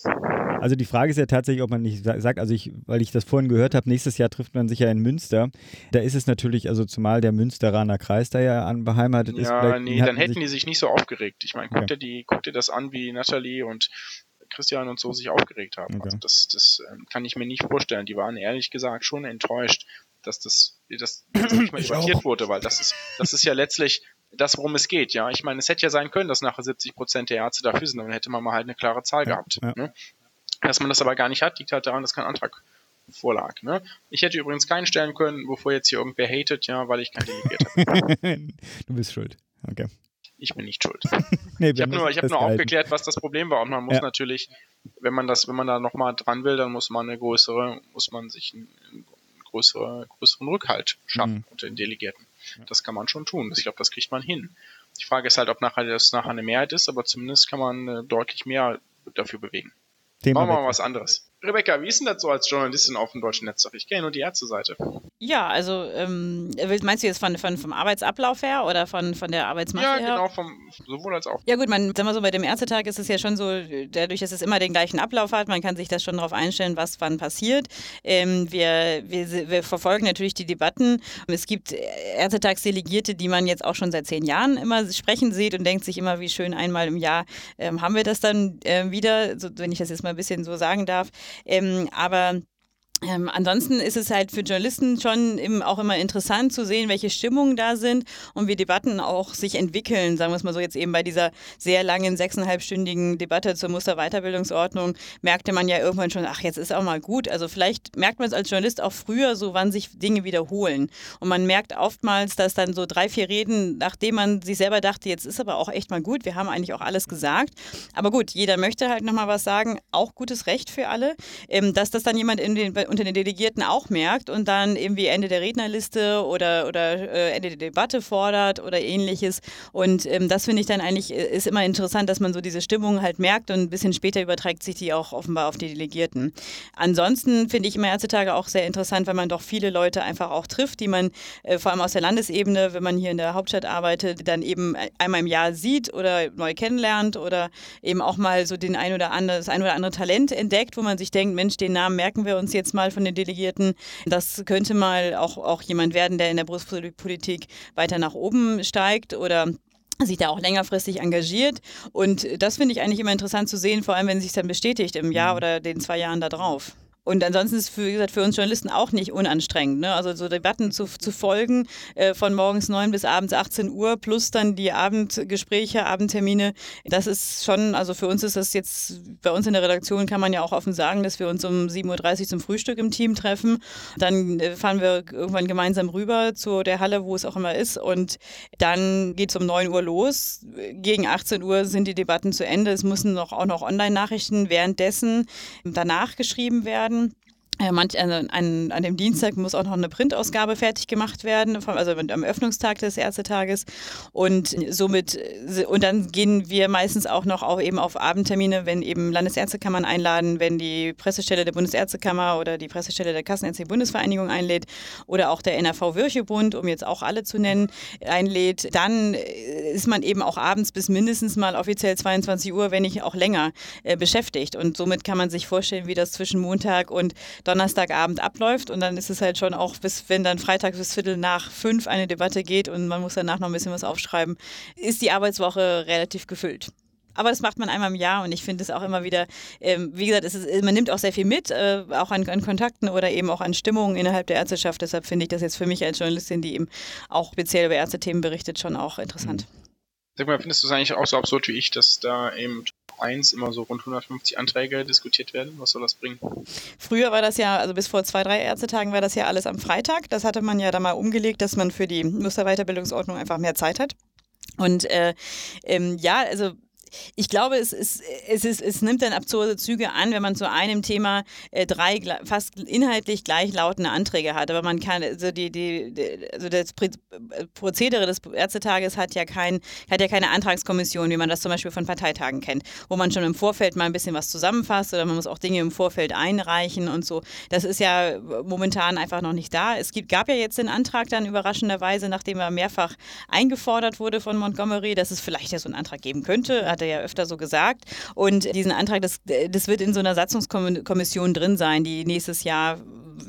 Also die Frage ist ja tatsächlich, ob man nicht sagt, also ich, weil ich das vorhin gehört habe, nächstes Jahr trifft man sich ja in Münster. Da ist es natürlich, also zumal der Münsteraner Kreis da ja an, beheimatet ja, ist. Ja, nee, dann hätten die sich nicht so aufgeregt. Ich meine, guck okay. dir die, guck dir das an, wie Natalie und Christian und so sich aufgeregt haben. Okay. Also das, das ähm, kann ich mir nicht vorstellen. Die waren ehrlich gesagt schon enttäuscht, dass das, dass das nicht mal debattiert wurde, weil das ist, das ist ja letztlich das, worum es geht, ja. Ich meine, es hätte ja sein können, dass nachher 70 Prozent der Ärzte dafür sind, dann hätte man mal halt eine klare Zahl ja, gehabt. Ja. Ne? Dass man das aber gar nicht hat, liegt halt daran, dass kein Antrag vorlag. Ne? Ich hätte übrigens keinen stellen können, wovor jetzt hier irgendwer hatet, ja, weil ich kein delegiert habe. du bist schuld. Okay. Ich bin nicht schuld. nee, ich habe nur, ich hab nur aufgeklärt, was das Problem war. Und man muss ja. natürlich, wenn man das, wenn man da nochmal dran will, dann muss man eine größere, muss man sich einen, einen größere, größeren Rückhalt schaffen mhm. unter den Delegierten. Das kann man schon tun. Ich glaube, das kriegt man hin. Die Frage ist halt, ob nachher das nachher eine Mehrheit ist, aber zumindest kann man äh, deutlich mehr dafür bewegen. Thema Machen wir mal was anderes. Rebecca, wie ist denn das so als Journalistin auf dem deutschen Netzwerk? Ich kenne nur die Ärzteseite. Ja, also ähm, meinst du jetzt von, von, vom Arbeitsablauf her oder von, von der Arbeitsmasse ja, her? Ja, genau, vom, sowohl als auch. Ja gut, man, sag mal so, bei dem Ärztetag ist es ja schon so, dadurch, dass es immer den gleichen Ablauf hat, man kann sich das schon darauf einstellen, was wann passiert. Ähm, wir, wir, wir verfolgen natürlich die Debatten. Es gibt Ärztetagsdelegierte, die man jetzt auch schon seit zehn Jahren immer sprechen sieht und denkt sich immer, wie schön einmal im Jahr ähm, haben wir das dann äh, wieder, so, wenn ich das jetzt mal ein bisschen so sagen darf. Ähm, aber ähm, ansonsten ist es halt für Journalisten schon eben auch immer interessant zu sehen, welche Stimmungen da sind und wie Debatten auch sich entwickeln. Sagen wir es mal so, jetzt eben bei dieser sehr langen sechseinhalbstündigen Debatte zur Musterweiterbildungsordnung merkte man ja irgendwann schon, ach, jetzt ist auch mal gut. Also vielleicht merkt man es als Journalist auch früher so, wann sich Dinge wiederholen. Und man merkt oftmals, dass dann so drei, vier Reden, nachdem man sich selber dachte, jetzt ist aber auch echt mal gut, wir haben eigentlich auch alles gesagt. Aber gut, jeder möchte halt nochmal was sagen, auch gutes Recht für alle. Ähm, dass das dann jemand in den unter den Delegierten auch merkt und dann irgendwie Ende der Rednerliste oder, oder äh, Ende der Debatte fordert oder ähnliches. Und ähm, das finde ich dann eigentlich, äh, ist immer interessant, dass man so diese Stimmung halt merkt und ein bisschen später überträgt sich die auch offenbar auf die Delegierten. Ansonsten finde ich immer Ärztetage auch sehr interessant, weil man doch viele Leute einfach auch trifft, die man äh, vor allem aus der Landesebene, wenn man hier in der Hauptstadt arbeitet, dann eben einmal im Jahr sieht oder neu kennenlernt oder eben auch mal so den ein oder andere, das ein oder andere Talent entdeckt, wo man sich denkt, Mensch, den Namen merken wir uns jetzt mal mal von den Delegierten. Das könnte mal auch, auch jemand werden, der in der Berufspolitik weiter nach oben steigt oder sich da auch längerfristig engagiert. Und das finde ich eigentlich immer interessant zu sehen, vor allem wenn es sich dann bestätigt im Jahr mhm. oder den zwei Jahren da drauf. Und ansonsten ist es für, wie gesagt, für uns Journalisten auch nicht unanstrengend. Ne? Also so Debatten zu, zu folgen äh, von morgens 9 bis abends 18 Uhr plus dann die Abendgespräche, Abendtermine. Das ist schon, also für uns ist das jetzt, bei uns in der Redaktion kann man ja auch offen sagen, dass wir uns um 7.30 Uhr zum Frühstück im Team treffen. Dann äh, fahren wir irgendwann gemeinsam rüber zu der Halle, wo es auch immer ist. Und dann geht es um 9 Uhr los. Gegen 18 Uhr sind die Debatten zu Ende. Es müssen noch, auch noch Online-Nachrichten währenddessen danach geschrieben werden. Ja, manch, also an, an dem Dienstag muss auch noch eine Printausgabe fertig gemacht werden, also am Öffnungstag des Ärztetages. Und somit, und dann gehen wir meistens auch noch auch eben auf Abendtermine, wenn eben Landesärztekammern einladen, wenn die Pressestelle der Bundesärztekammer oder die Pressestelle der Kassenärztlichen Bundesvereinigung einlädt oder auch der NRV Virchow-Bund, um jetzt auch alle zu nennen, einlädt, dann ist man eben auch abends bis mindestens mal offiziell 22 Uhr, wenn nicht auch länger, äh, beschäftigt. Und somit kann man sich vorstellen, wie das zwischen Montag und Donnerstagabend abläuft und dann ist es halt schon auch, bis wenn dann Freitag bis Viertel nach fünf eine Debatte geht und man muss danach noch ein bisschen was aufschreiben, ist die Arbeitswoche relativ gefüllt. Aber das macht man einmal im Jahr und ich finde es auch immer wieder, ähm, wie gesagt, ist, man nimmt auch sehr viel mit, äh, auch an, an, Kontakten oder eben auch an Stimmungen innerhalb der Ärzteschaft. Deshalb finde ich das jetzt für mich als Journalistin, die eben auch speziell über Ärztethemen berichtet, schon auch interessant. Sag mal, findest du es eigentlich auch so absurd wie ich, dass da eben 1 immer so rund 150 Anträge diskutiert werden? Was soll das bringen? Früher war das ja, also bis vor zwei, drei Ärztetagen war das ja alles am Freitag. Das hatte man ja da mal umgelegt, dass man für die Musterweiterbildungsordnung einfach mehr Zeit hat. Und äh, ähm, ja, also ich glaube, es, ist, es, ist, es nimmt dann absurde Züge an, wenn man zu einem Thema äh, drei fast inhaltlich gleichlautende Anträge hat. Aber man kann, also, die, die, also das Prozedere des Ärztetages hat ja, kein, hat ja keine Antragskommission, wie man das zum Beispiel von Parteitagen kennt, wo man schon im Vorfeld mal ein bisschen was zusammenfasst oder man muss auch Dinge im Vorfeld einreichen und so. Das ist ja momentan einfach noch nicht da. Es gibt, gab ja jetzt den Antrag dann überraschenderweise, nachdem er mehrfach eingefordert wurde von Montgomery, dass es vielleicht ja so einen Antrag geben könnte. Hat hat er ja öfter so gesagt. Und diesen Antrag, das, das wird in so einer Satzungskommission drin sein, die nächstes Jahr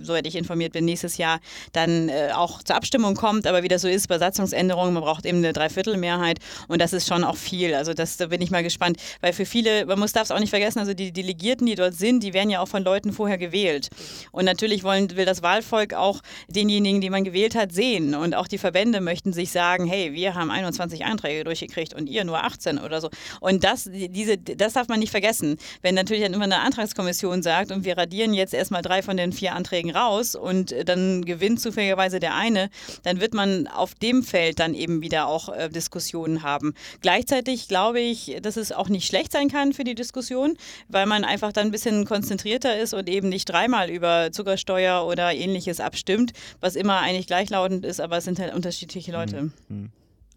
soweit ich informiert bin, nächstes Jahr dann äh, auch zur Abstimmung kommt. Aber wie das so ist bei Satzungsänderungen, man braucht eben eine Dreiviertelmehrheit und das ist schon auch viel. Also das, da bin ich mal gespannt, weil für viele, man muss darf es auch nicht vergessen, also die Delegierten, die dort sind, die werden ja auch von Leuten vorher gewählt. Und natürlich wollen, will das Wahlvolk auch denjenigen, die man gewählt hat, sehen. Und auch die Verbände möchten sich sagen, hey, wir haben 21 Einträge durchgekriegt und ihr nur 18 oder so. Und das, diese, das darf man nicht vergessen. Wenn natürlich dann immer eine Antragskommission sagt und wir radieren jetzt erstmal drei von den vier Anträgen raus und äh, dann gewinnt zufälligerweise der eine, dann wird man auf dem Feld dann eben wieder auch äh, Diskussionen haben. Gleichzeitig glaube ich, dass es auch nicht schlecht sein kann für die Diskussion, weil man einfach dann ein bisschen konzentrierter ist und eben nicht dreimal über Zuckersteuer oder ähnliches abstimmt, was immer eigentlich gleichlautend ist, aber es sind halt unterschiedliche Leute. Mhm.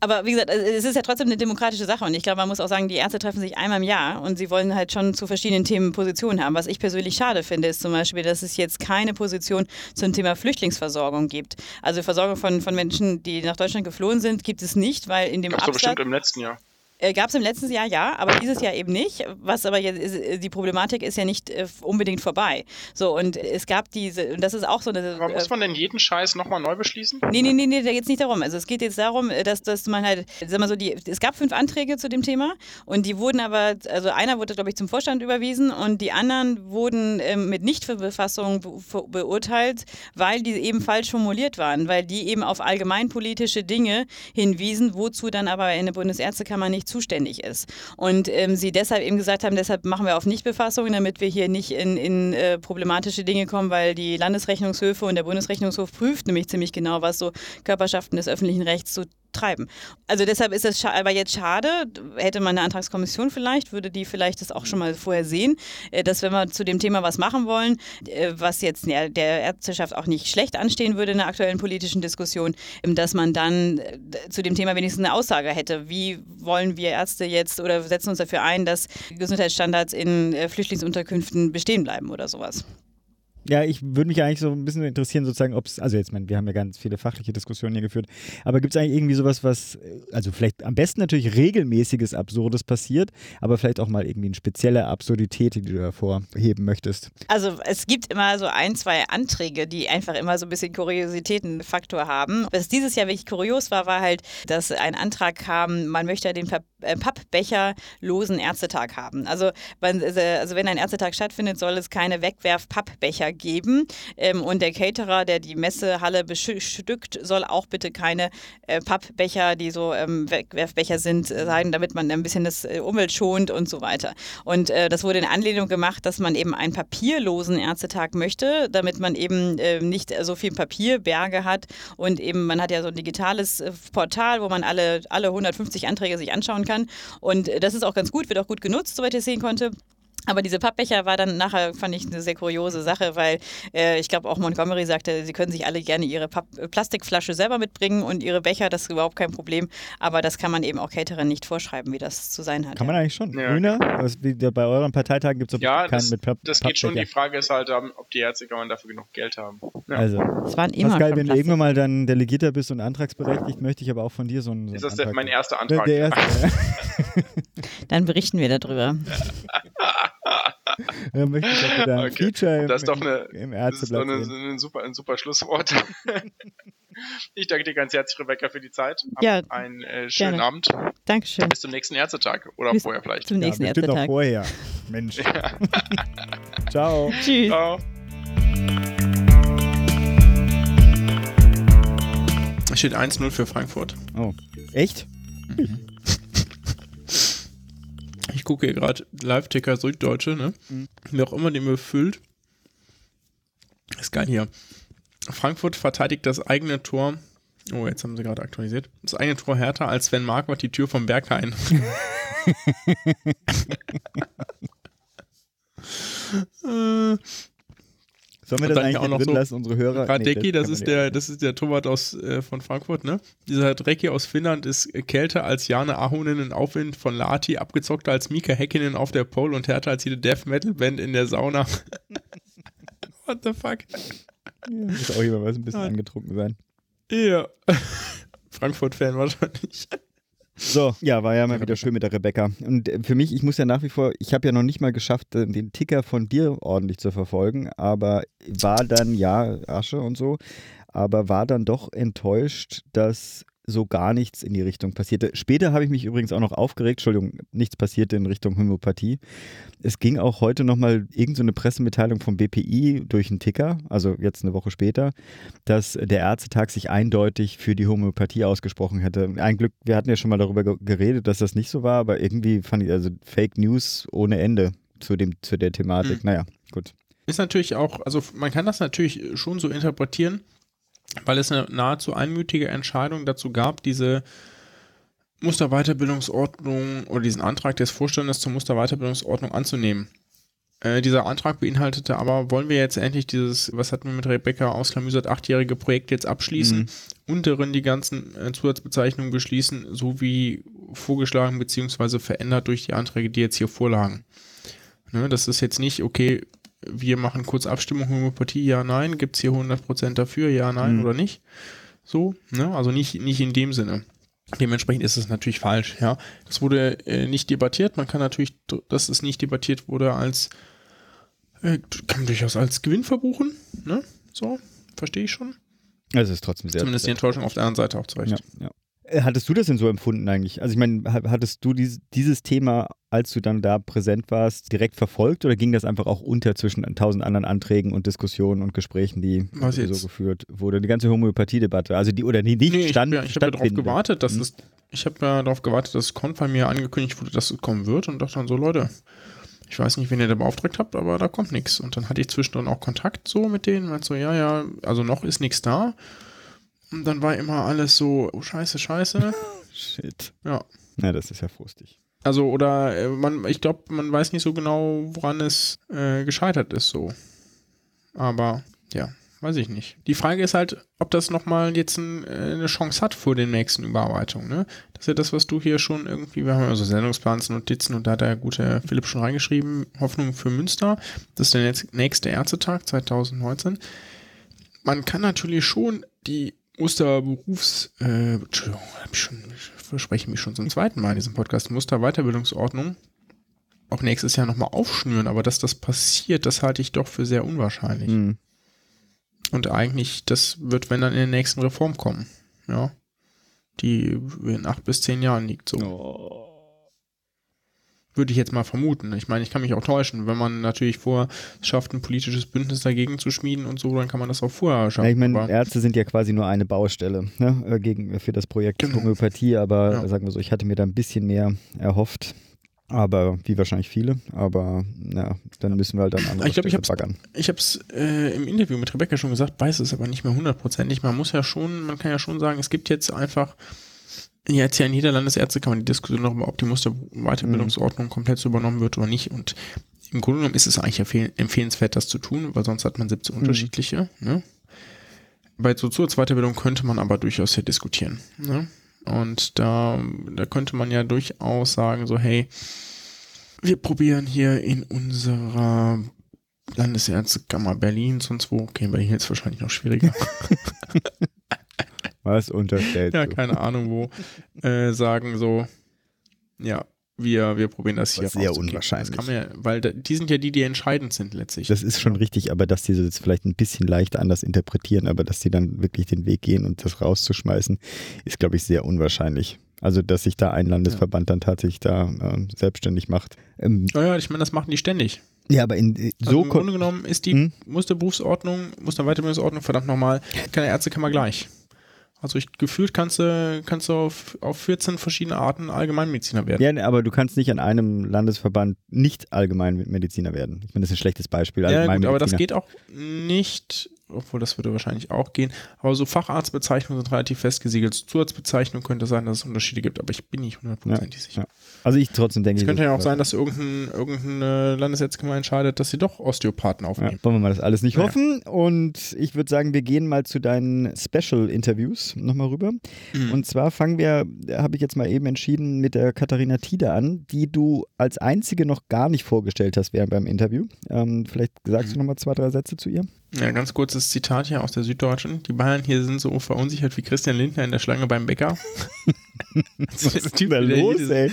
Aber wie gesagt, es ist ja trotzdem eine demokratische Sache und ich glaube, man muss auch sagen, die Ärzte treffen sich einmal im Jahr und sie wollen halt schon zu verschiedenen Themen Positionen haben. Was ich persönlich schade finde, ist zum Beispiel, dass es jetzt keine Position zum Thema Flüchtlingsversorgung gibt. Also Versorgung von, von Menschen, die nach Deutschland geflohen sind, gibt es nicht, weil in dem Gab's Absatz... bestimmt im letzten Jahr. Äh, Gab es im letzten Jahr ja, aber dieses Jahr eben nicht. Was aber jetzt ist, äh, die Problematik ist ja nicht äh, unbedingt vorbei. So, und es gab diese, und das ist auch so eine. Aber muss man denn jeden Scheiß nochmal neu beschließen? Nee, nee, nee, nee, da geht es nicht darum. Also es geht jetzt darum, dass, dass man halt, sag mal so, die, es gab fünf Anträge zu dem Thema und die wurden aber, also einer wurde, glaube ich, zum Vorstand überwiesen und die anderen wurden ähm, mit Nichtbefassung be beurteilt, weil die eben falsch formuliert waren, weil die eben auf allgemeinpolitische Dinge hinwiesen, wozu dann aber in der Bundesärztekammer nicht zuständig ist. Und ähm, sie deshalb eben gesagt haben, deshalb machen wir auf Nichtbefassung, damit wir hier nicht in, in äh, problematische Dinge kommen, weil die Landesrechnungshöfe und der Bundesrechnungshof prüft nämlich ziemlich genau, was so Körperschaften des öffentlichen Rechts so treiben. Also deshalb ist es aber jetzt schade, hätte man eine Antragskommission vielleicht, würde die vielleicht das auch schon mal vorher sehen, äh, dass wenn wir zu dem Thema was machen wollen, äh, was jetzt der Ärzteschaft auch nicht schlecht anstehen würde in der aktuellen politischen Diskussion, ähm, dass man dann äh, zu dem Thema wenigstens eine Aussage hätte. Wie wollen wir Ärzte jetzt oder setzen uns dafür ein, dass Gesundheitsstandards in Flüchtlingsunterkünften bestehen bleiben oder sowas? Ja, ich würde mich eigentlich so ein bisschen interessieren, sozusagen, ob es, also jetzt, mein, wir haben ja ganz viele fachliche Diskussionen hier geführt, aber gibt es eigentlich irgendwie sowas, was, also vielleicht am besten natürlich regelmäßiges Absurdes passiert, aber vielleicht auch mal irgendwie eine spezielle Absurdität, die du hervorheben möchtest? Also es gibt immer so ein, zwei Anträge, die einfach immer so ein bisschen Kuriositätenfaktor haben. Was dieses Jahr wirklich kurios war, war halt, dass ein Antrag kam, man möchte den äh, Pappbecher-losen Ärztetag haben. Also, also wenn ein Ärztetag stattfindet, soll es keine Wegwerf-Pappbecher geben. Ähm, und der Caterer, der die Messehalle bestückt, soll auch bitte keine äh, Pappbecher, die so ähm, Wegwerfbecher sind, äh, sein, damit man ein bisschen das äh, Umwelt schont und so weiter. Und äh, das wurde in Anlehnung gemacht, dass man eben einen papierlosen Ärztetag möchte, damit man eben äh, nicht so viel Papierberge hat und eben man hat ja so ein digitales äh, Portal, wo man alle, alle 150 Anträge sich anschauen kann. Und das ist auch ganz gut, wird auch gut genutzt, soweit ich sehen konnte. Aber diese Pappbecher war dann nachher, fand ich, eine sehr kuriose Sache, weil äh, ich glaube auch Montgomery sagte, sie können sich alle gerne ihre Papp äh, Plastikflasche selber mitbringen und ihre Becher, das ist überhaupt kein Problem. Aber das kann man eben auch Caterern nicht vorschreiben, wie das zu sein hat. Kann man eigentlich schon. Ja. Grüner? Was, wie, bei euren Parteitagen gibt es ja, keinen mit Papp das geht schon. Die Frage ist halt, ähm, ob die Ärztekammer dafür genug Geld haben. Ja. Also, das waren immer Pascal, wenn du irgendwann mal dann Delegierter bist und antragsberechtigt, möchte ich aber auch von dir so einen. So ist das Antrag der, mein erster Antrag? Der, der erste, dann berichten wir darüber. Ja, möchte ich auch wieder ein okay. Feature im, das ist doch eine, im das ist doch eine, ein, super, ein super Schlusswort. ich danke dir ganz herzlich, Rebecca, für die Zeit. Hab ja, einen äh, schönen gerne. Abend. Dankeschön. Bis zum nächsten Ärztetag oder Bis vorher vielleicht. Zum nächsten ja, Ärztetag. noch vorher. Mensch. Ja. Ciao. Tschüss. Ciao. Es steht 1-0 für Frankfurt. Oh, echt? Mhm. Ich gucke hier gerade Live-Ticker Süddeutsche, ne? Mhm. Wer auch immer den befüllt. Ist geil hier. Frankfurt verteidigt das eigene Tor. Oh, jetzt haben sie gerade aktualisiert. Das eigene Tor härter als Sven Marquardt die Tür vom Berghain. äh, Sollen wir das eigentlich auch noch drin so lassen, unsere Hörer? Radecki, das, kann man ist ja- der, das ist der Torwart aus, äh, von Frankfurt, ne? Dieser Drecki aus Finnland ist kälter als Jane Ahonen in Aufwind von Lati, abgezockter als Mika Häkkinen auf der Pole und härter als jede Death Metal Band in der Sauna. What the fuck? Muss auch jemand was ein bisschen Ja. angetrunken sein. Ja. Frankfurt-Fan wahrscheinlich. So, ja, war ja mal wieder schön mit der Rebecca. Und äh, für mich, ich muss ja nach wie vor, ich habe ja noch nicht mal geschafft, äh, den Ticker von dir ordentlich zu verfolgen, aber war dann, ja, Asche und so, aber war dann doch enttäuscht, dass so gar nichts in die Richtung passierte. Später habe ich mich übrigens auch noch aufgeregt, Entschuldigung, nichts passierte in Richtung Homöopathie. Es ging auch heute nochmal irgendeine so eine Pressemitteilung vom BPI durch einen Ticker, also jetzt eine Woche später, dass der Ärztetag sich eindeutig für die Homöopathie ausgesprochen hätte. Ein Glück, wir hatten ja schon mal darüber ge- geredet, dass das nicht so war, aber irgendwie fand ich also Fake News ohne Ende zu, dem, zu der Thematik. Mhm. Naja, gut. Ist natürlich auch, also man kann das natürlich schon so interpretieren, weil es eine nahezu einmütige Entscheidung dazu gab, diese Musterweiterbildungsordnung oder diesen Antrag des Vorstandes zur Musterweiterbildungsordnung anzunehmen. Äh, dieser Antrag beinhaltete aber, wollen wir jetzt endlich dieses, was hatten wir mit Rebecca ausklamüsert, achtjährige Projekt jetzt abschließen und darin die ganzen äh, Zusatzbezeichnungen beschließen, so wie vorgeschlagen bzw. verändert durch die Anträge, die jetzt hier vorlagen. Ne, das ist jetzt nicht, okay, wir machen kurz Abstimmung, Homöopathie, ja, nein, gibt es hier 100% dafür, ja, nein Mhm. oder nicht. So, ne, also nicht, nicht in dem Sinne. Dementsprechend ist es natürlich falsch, ja. Das wurde äh, nicht debattiert. Man kann natürlich, dass es nicht debattiert wurde, als äh, kann man durchaus als Gewinn verbuchen, ne? So, verstehe ich schon. Also es ist trotzdem sehr. Zumindest die Enttäuschung auf der anderen Seite auch zurecht. Ja, ja. Äh, Hattest du das denn so empfunden eigentlich? Also ich meine, ha- hattest du dies, dieses Thema, als du dann da präsent warst, direkt verfolgt oder ging das einfach auch unter zwischen tausend anderen Anträgen und Diskussionen und Gesprächen, die Was so jetzt? geführt wurde? Die ganze Homöopathie-Debatte, also die oder die nicht Nee, ich stand, habe ja, ich hab ja darauf gewartet, dass Mhm. es, ich habe ja darauf gewartet, dass Konfa mir angekündigt wurde, dass es kommen wird und dachte dann so, Leute, ich weiß nicht, wen ihr da beauftragt habt, aber da kommt nichts. Und dann hatte ich zwischendrin auch Kontakt so mit denen, meinte so, ja, ja, also noch ist nichts da. Und dann war immer alles so, oh, scheiße, scheiße. Shit. ja. Na, das ist ja frustig. Also, oder äh, man, ich glaube, man weiß nicht so genau, woran es äh, gescheitert ist, so. Aber ja, weiß ich nicht. Die Frage ist halt, ob das nochmal jetzt ein, äh, eine Chance hat vor den nächsten Überarbeitungen, ne? Das ist ja das, was du hier schon irgendwie, wir haben ja so Sendungsplans, Notizen und da hat der gute Philipp schon reingeschrieben, Hoffnung für Münster. Das ist der nächste Ärztetag 2019. Man kann natürlich schon die Musterberufs, äh, Entschuldigung, hab ich, schon, ich verspreche mich schon zum zweiten Mal in diesem Podcast, Musterweiterbildungsordnung auch nächstes Jahr nochmal aufschnüren, aber dass das passiert, das halte ich doch für sehr unwahrscheinlich. Mhm. Und eigentlich, das wird, wenn dann in der nächsten Reform kommen, ja. Die in acht bis zehn Jahren liegt so. Oh. Würde ich jetzt mal vermuten. Ich meine, ich kann mich auch täuschen. Wenn man natürlich vorher schafft, ein politisches Bündnis dagegen zu schmieden und so, dann kann man das auch vorher schaffen. Ja, ich meine, Ärzte sind ja quasi nur eine Baustelle ne, äh, gegen, für das Projekt Genau. Homöopathie, aber Ja. sagen wir so, ich hatte mir da ein bisschen mehr erhofft. Aber wie wahrscheinlich viele, aber na, dann müssen wir halt an andere Ich glaub, ich hab's- baggern. Ich habe es äh, im Interview mit Rebecca schon gesagt, weiß es aber nicht mehr hundertprozentig. Man muss ja schon, man kann ja schon sagen, es gibt jetzt einfach jetzt ja in jeder Landesärztekammer die Diskussion darüber, ob die Musterweiterbildungsordnung komplett so übernommen wird oder nicht. Und im Grunde genommen ist es eigentlich empfehl empfehlenswert, das zu tun, weil sonst hat man 17 unterschiedliche. Ne? Bei so Zusatzweiterbildung könnte man aber durchaus hier diskutieren. Ne? Und da, da könnte man ja durchaus sagen, so, hey, wir probieren hier in unserer Landesärztekammer Berlin, sonst wo, okay, in Berlin jetzt wahrscheinlich noch schwieriger. Was unterstellt ja, du? keine Ahnung wo, äh, sagen so, ja, wir, wir probieren das hier Was sehr rauszukriegen. unwahrscheinlich. Das ja, weil die sind ja die, die entscheidend sind letztlich. Das ist schon richtig, aber dass die das jetzt vielleicht ein bisschen leicht anders interpretieren, aber dass die dann wirklich den Weg gehen und das rauszuschmeißen, ist, glaube ich, sehr unwahrscheinlich. Also, dass sich da ein Landesverband dann tatsächlich da ähm, selbstständig macht. Ähm, naja, ich meine, das machen die ständig. ja, aber in, äh, Also so im Grunde genommen ist die Hm? Musterberufsordnung, Musterweiterbildungsordnung, verdammt nochmal, keine Ärztekammer gleich. Also ich, gefühlt kannst du, kannst du auf, auf 14 verschiedene Arten Allgemeinmediziner werden. Ja, ne, aber du kannst nicht an einem Landesverband nicht Allgemeinmediziner werden. Ich meine, das ist ein schlechtes Beispiel. Ja, gut, aber das geht auch nicht, obwohl das würde wahrscheinlich auch gehen. Aber so Facharztbezeichnungen sind relativ festgesiegelt. Zusatzbezeichnungen könnte sein, dass es Unterschiede gibt, aber ich bin nicht hundertprozentig sicher. Ja. Also ich trotzdem denke, Es könnte ja auch sein, dass irgendein, irgendeine Landesärztgemeinde entscheidet, dass sie doch Osteopathen Ja, aufnehmen. wollen wir mal das alles nicht hoffen. Und ich würde sagen, wir gehen mal zu deinen Special-Interviews nochmal rüber. Mhm. Und zwar fangen wir, habe ich jetzt mal eben entschieden, mit der Katharina Tiede an, die du als einzige noch gar nicht vorgestellt hast während beim Interview. Ähm, vielleicht sagst Mhm. du nochmal zwei, drei Sätze zu ihr? Ja, ganz kurzes Zitat hier aus der Süddeutschen. Die Bayern hier sind so verunsichert wie Christian Lindner in der Schlange beim Bäcker. Was ist denn da los, ey?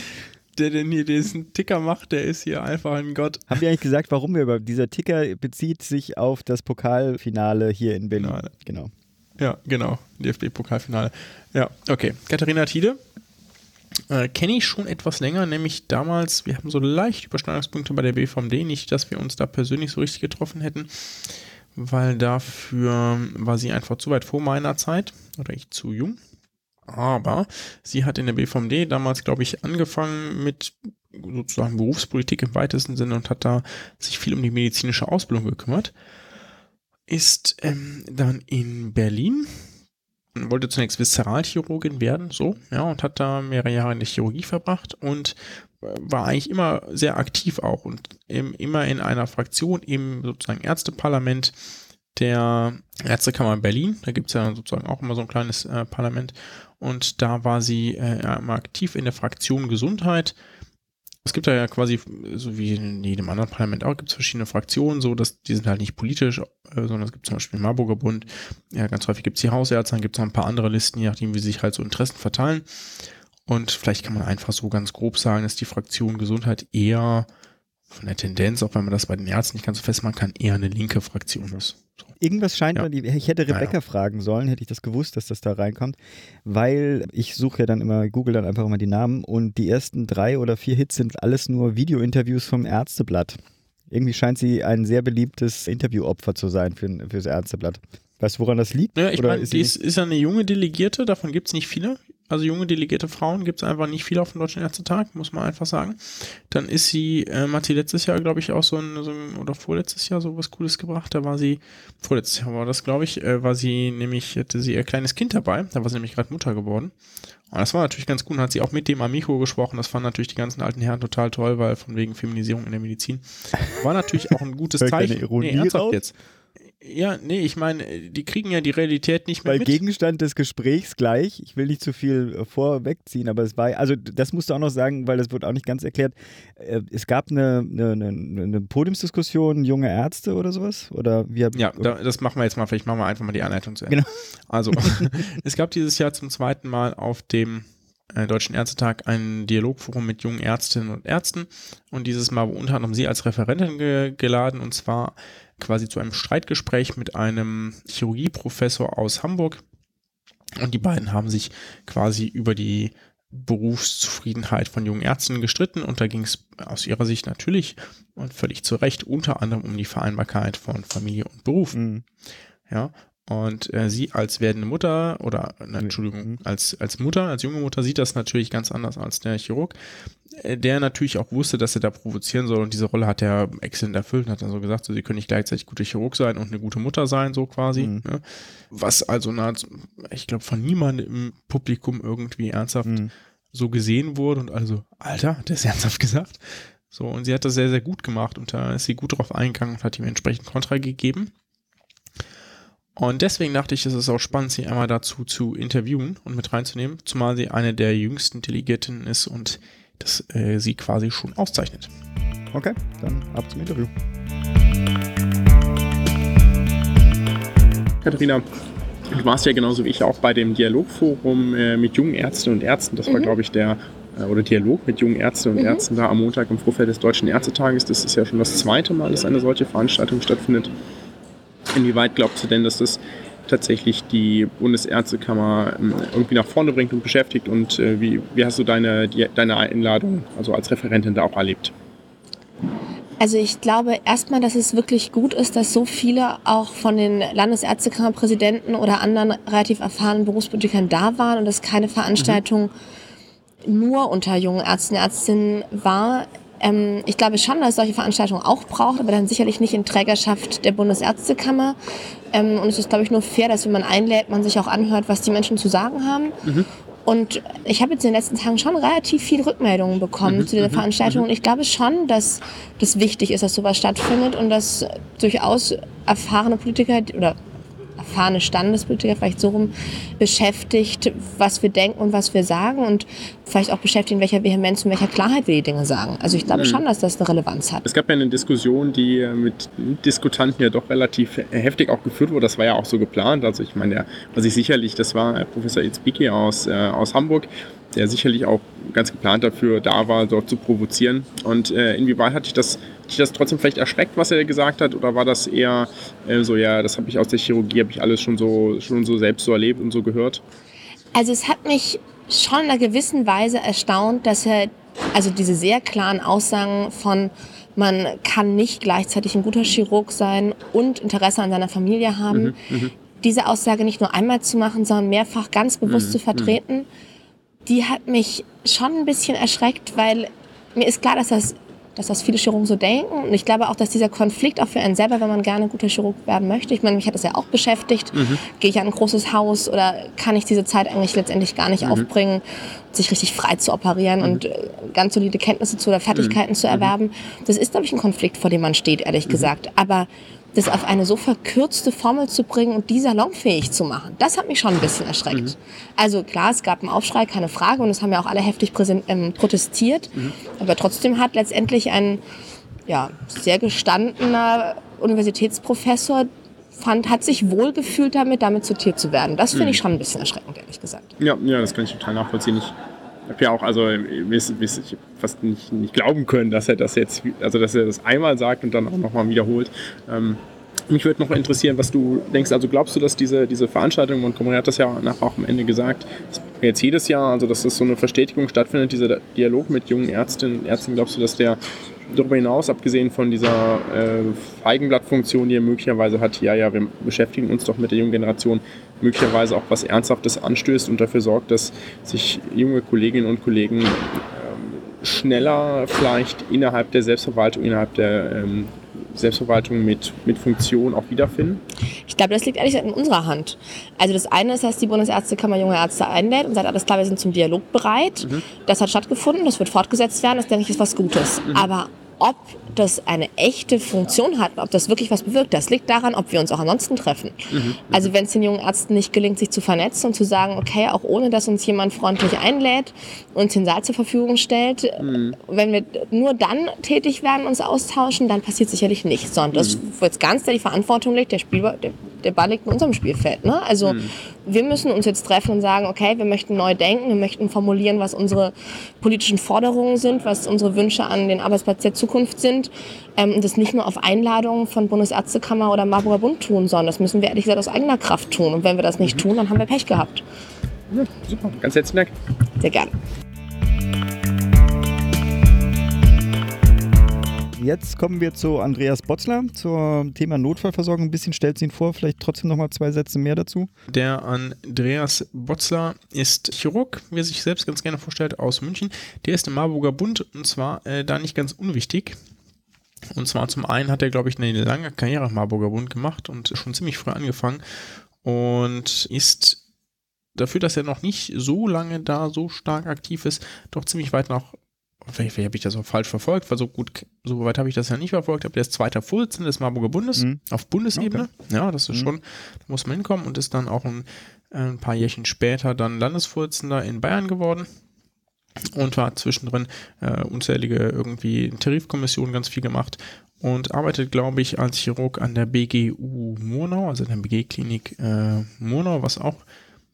Der denn hier diesen Ticker macht, der ist hier einfach ein Gott. Haben wir eigentlich gesagt, warum wir über dieser Ticker bezieht sich auf das Pokalfinale hier in Berlin? Finale. Genau. Ja, genau. DFB-Pokalfinale. Ja, okay. Katharina Tiede. Äh, Kenne ich schon etwas länger, nämlich damals, wir haben so leicht Überschneidungspunkte bei der BVMD, nicht, dass wir uns da persönlich so richtig getroffen hätten, weil dafür war sie einfach zu weit vor meiner Zeit oder ich zu jung. Aber sie hat in der BVMD damals, glaube ich, angefangen mit sozusagen Berufspolitik im weitesten Sinne und hat da sich viel um die medizinische Ausbildung gekümmert. Ist ähm, dann in Berlin, wollte zunächst Viszeralchirurgin werden, so, ja, und hat da mehrere Jahre in der Chirurgie verbracht und war eigentlich immer sehr aktiv auch und im, immer in einer Fraktion im sozusagen Ärzteparlament der Ärztekammer Berlin. Da gibt es ja sozusagen auch immer so ein kleines äh, Parlament. Und da war sie äh, immer aktiv in der Fraktion Gesundheit. Es gibt da ja quasi, so wie in jedem anderen Parlament auch, gibt es verschiedene Fraktionen, so dass die sind halt nicht politisch, äh, sondern es gibt zum Beispiel den Marburger Bund. Ja, ganz häufig gibt es die Hausärzte, dann gibt es noch ein paar andere Listen, je nachdem, wie sich halt so Interessen verteilen. Und vielleicht kann man einfach so ganz grob sagen, dass die Fraktion Gesundheit eher von der Tendenz, auch wenn man das bei den Ärzten nicht ganz so festmachen kann, eher eine linke Fraktion ist. So. Irgendwas scheint Ja. mir, ich hätte Rebecca Naja. fragen sollen, hätte ich das gewusst, dass das da reinkommt, weil ich suche ja dann immer, google dann einfach immer die Namen und die ersten drei oder vier Hits sind alles nur Videointerviews vom Ärzteblatt. Irgendwie scheint sie ein sehr beliebtes Interviewopfer zu sein für, fürs Ärzteblatt. Weißt du, woran das liegt? Ja, ich meine, ist ist, ist ja eine junge Delegierte, davon gibt es nicht viele. Also junge delegierte Frauen gibt es einfach nicht viele auf dem Deutschen Ärztetag, muss man einfach sagen. Dann ist sie, ähm, hat sie letztes Jahr, glaube ich, auch so ein, so ein, oder vorletztes Jahr so was Cooles gebracht. Da war sie, vorletztes Jahr war das, glaube ich, äh, war sie nämlich, hatte sie ihr kleines Kind dabei. Da war sie nämlich gerade Mutter geworden. Und das war natürlich ganz gut. Und hat sie auch mit dem am Mikro gesprochen. Das fanden natürlich die ganzen alten Herren total toll, weil von wegen Feminisierung in der Medizin. War natürlich auch ein gutes Zeichen. Ironie ernsthaft raus? jetzt. Ja, nee, ich meine, die kriegen ja die Realität nicht mehr Weil mit. Gegenstand des Gesprächs gleich, ich will nicht zu viel äh, vorwegziehen, aber es war, also das musst du auch noch sagen, weil das wird auch nicht ganz erklärt. Äh, Es gab eine, eine, eine, Podiumsdiskussion, junge Ärzte oder sowas? Oder wie hab- Ja, da, das machen wir jetzt mal. Vielleicht machen wir einfach mal die Anleitung zu Ende. Genau. Also, es gab dieses Jahr zum zweiten Mal auf dem Deutschen Ärztetag ein Dialogforum mit jungen Ärztinnen und Ärzten. Und dieses Mal unter anderem sie als Referentin ge geladen und zwar quasi zu einem Streitgespräch mit einem Chirurgieprofessor aus Hamburg. Und die beiden haben sich quasi über die Berufszufriedenheit von jungen Ärzten gestritten und da ging es aus ihrer Sicht natürlich und völlig zu Recht unter anderem um die Vereinbarkeit von Familie und Beruf. Mhm. Ja. Und äh, sie als werdende Mutter oder, na, Entschuldigung, Mhm. als, als Mutter, als junge Mutter sieht das natürlich ganz anders als der Chirurg, äh, der natürlich auch wusste, dass er da provozieren soll und diese Rolle hat er exzellent erfüllt und hat dann so gesagt, so, sie können nicht gleichzeitig guter Chirurg sein und eine gute Mutter sein, so quasi. Mhm. Ne? Was also, na, ich glaube, von niemandem im Publikum irgendwie ernsthaft Mhm. so gesehen wurde und also, Alter, hat der ist ernsthaft gesagt. So, und sie hat das sehr, sehr gut gemacht und da ist sie gut drauf eingegangen und hat ihm entsprechend Kontra gegeben. Und deswegen dachte ich, es ist auch spannend, sie einmal dazu zu interviewen und mit reinzunehmen, zumal sie eine der jüngsten Delegierten ist und das äh, sie quasi schon auszeichnet. Okay, dann ab zum Interview. Katharina, du warst ja genauso wie ich auch bei dem Dialogforum äh, mit jungen Ärztinnen und Ärzten. Das war, glaube ich, der äh, oder Dialog mit jungen Ärztinnen und Ärzten da am Montag im Vorfeld des Deutschen Ärztetages. Das ist ja schon das zweite Mal, dass eine solche Veranstaltung stattfindet. Inwieweit glaubst du denn, dass das tatsächlich die Bundesärztekammer ähm, irgendwie nach vorne bringt und beschäftigt? Und äh, wie, wie hast du deine, die, deine Einladung, also als Referentin, da auch erlebt? Also ich glaube erstmal, dass es wirklich gut ist, dass so viele auch von den Landesärztekammerpräsidenten oder anderen relativ erfahrenen Berufspolitikern da waren und dass keine Veranstaltung mhm. nur unter jungen Ärzten und Ärztinnen war. Ähm, ich glaube schon, dass es solche Veranstaltungen auch braucht, aber dann sicherlich nicht in Trägerschaft der Bundesärztekammer. Ähm, und es ist, glaube ich, nur fair, dass wenn man einlädt, man sich auch anhört, was die Menschen zu sagen haben. Mhm. Und ich habe jetzt in den letzten Tagen schon relativ viele Rückmeldungen bekommen mhm, zu dieser mhm, Veranstaltung. Mhm. Und ich glaube schon, dass das wichtig ist, dass sowas stattfindet und dass durchaus erfahrene Politiker oder erfahrene Standespolitiker vielleicht so rum beschäftigt, was wir denken und was wir sagen und vielleicht auch beschäftigt, in welcher Vehemenz und welcher Klarheit wir die Dinge sagen. Also ich glaube mhm. schon, dass das eine Relevanz hat. Es gab ja eine Diskussion, die äh, mit Diskutanten ja doch relativ heftig auch geführt wurde. Das war ja auch so geplant. Also ich meine, der, was ich sicherlich, das war Professor Itzbiki aus, äh, aus Hamburg, der sicherlich auch ganz geplant dafür da war, dort zu provozieren. Und äh, inwieweit hatte ich das, hatte ich das trotzdem vielleicht erschreckt, was er gesagt hat, oder war das eher äh, so, ja, das habe ich aus der Chirurgie, habe ich alles schon so, schon so selbst so erlebt und so gehört? Also es hat mich schon in einer gewissen Weise erstaunt, dass er, also diese sehr klaren Aussagen von man kann nicht gleichzeitig ein guter Chirurg sein und Interesse an seiner Familie haben, mhm, mhm. diese Aussage nicht nur einmal zu machen, sondern mehrfach ganz bewusst mhm, zu vertreten. Mhm die hat mich schon ein bisschen erschreckt, weil mir ist klar, dass das, dass das viele Chirurgen so denken. Und ich glaube auch, dass dieser Konflikt auch für einen selber, wenn man gerne guter Chirurg werden möchte, ich meine, mich hat das ja auch beschäftigt. Mhm. Gehe ich an ein großes Haus oder kann ich diese Zeit eigentlich letztendlich gar nicht mhm. aufbringen, sich richtig frei zu operieren mhm. und äh, ganz solide Kenntnisse zu oder Fertigkeiten mhm. zu erwerben? Mhm. Das ist, glaube ich, ein Konflikt, vor dem man steht, ehrlich mhm. gesagt. Aber das auf eine so verkürzte Formel zu bringen und die salonfähig zu machen, das hat mich schon ein bisschen erschreckt. Mhm. Also klar, es gab einen Aufschrei, keine Frage, und es haben ja auch alle heftig ähm, protestiert. Mhm. Aber trotzdem hat letztendlich ein ja, sehr gestandener Universitätsprofessor fand, hat sich wohlgefühlt damit, damit zitiert zu werden. Das finde ich mhm. schon ein bisschen erschreckend, ehrlich gesagt. Ja, ja, das kann ich total nachvollziehen. Ich habe ja auch, also ist, ich fast nicht, nicht glauben können, dass er das jetzt, also dass er das einmal sagt und dann auch nochmal wiederholt. Ähm, mich würde noch interessieren, was du denkst. Also glaubst du, dass diese, diese Veranstaltung, Montgomery hat das ja nachher auch am Ende gesagt, jetzt jedes Jahr, also dass das so eine Verstetigung stattfindet, dieser Dialog mit jungen Ärztinnen, Ärzten, glaubst du, dass der darüber hinaus, abgesehen von dieser äh, Feigenblattfunktion, die er möglicherweise hat, ja, ja, wir beschäftigen uns doch mit der jungen Generation, möglicherweise auch was Ernsthaftes anstößt und dafür sorgt, dass sich junge Kolleginnen und Kollegen ähm, schneller vielleicht innerhalb der Selbstverwaltung, innerhalb der ähm, Selbstverwaltung mit, mit Funktion auch wiederfinden? Ich glaube, das liegt ehrlich gesagt in unserer Hand. Also das eine ist, dass die Bundesärztekammer junge Ärzte einlädt und sagt, alles klar, wir sind zum Dialog bereit. Mhm. Das hat stattgefunden, das wird fortgesetzt werden, das denke ich ist was Gutes. Mhm. Aber ob das eine echte Funktion hat, ob das wirklich was bewirkt, das liegt daran, ob wir uns auch ansonsten treffen. Mhm. Also wenn es den jungen Ärzten nicht gelingt, sich zu vernetzen und zu sagen, okay, auch ohne dass uns jemand freundlich einlädt, uns den Saal zur Verfügung stellt, mhm. wenn wir nur dann tätig werden, uns austauschen, dann passiert sicherlich nichts. Sondern das, mhm. wo jetzt ganz da die Verantwortung liegt, der, Spiel, der, der Ball liegt in unserem Spielfeld. Ne? Also mhm. wir müssen uns jetzt treffen und sagen, okay, wir möchten neu denken, wir möchten formulieren, was unsere politischen Forderungen sind, was unsere Wünsche an den Arbeitsplatz der Zukunft sind. Ähm, und das nicht nur auf Einladung von Bundesärztekammer oder Marburger Bund tun, sondern das müssen wir ehrlich gesagt aus eigener Kraft tun. Und wenn wir das nicht mhm. tun, dann haben wir Pech gehabt. Ja, super. Ganz herzlichen Dank. Sehr gerne. Jetzt kommen wir zu Andreas Botzler zum Thema Notfallversorgung. Ein bisschen stellt sie ihn vor, vielleicht trotzdem noch mal zwei Sätze mehr dazu. Der Andreas Botzler ist Chirurg, wie er sich selbst ganz gerne vorstellt, aus München. Der ist im Marburger Bund und zwar äh, da nicht ganz unwichtig. Und zwar zum einen hat er, glaube ich, eine lange Karriere im Marburger Bund gemacht und schon ziemlich früh angefangen und ist dafür, dass er noch nicht so lange da so stark aktiv ist, doch ziemlich weit nach vielleicht, vielleicht habe ich das auch falsch verfolgt, weil so gut, so weit habe ich das ja nicht verfolgt, aber der ist zweiter Vorsitzender des Marburger Bundes mhm. auf Bundesebene. Okay. Ja, das ist mhm. schon, da muss man hinkommen und ist dann auch ein, ein paar Jährchen später dann Landesvorsitzender in Bayern geworden und war zwischendrin äh, unzählige irgendwie Tarifkommissionen ganz viel gemacht und arbeitet, glaube ich, als Chirurg an der BGU Murnau, also der BG-Klinik äh, Murnau, was auch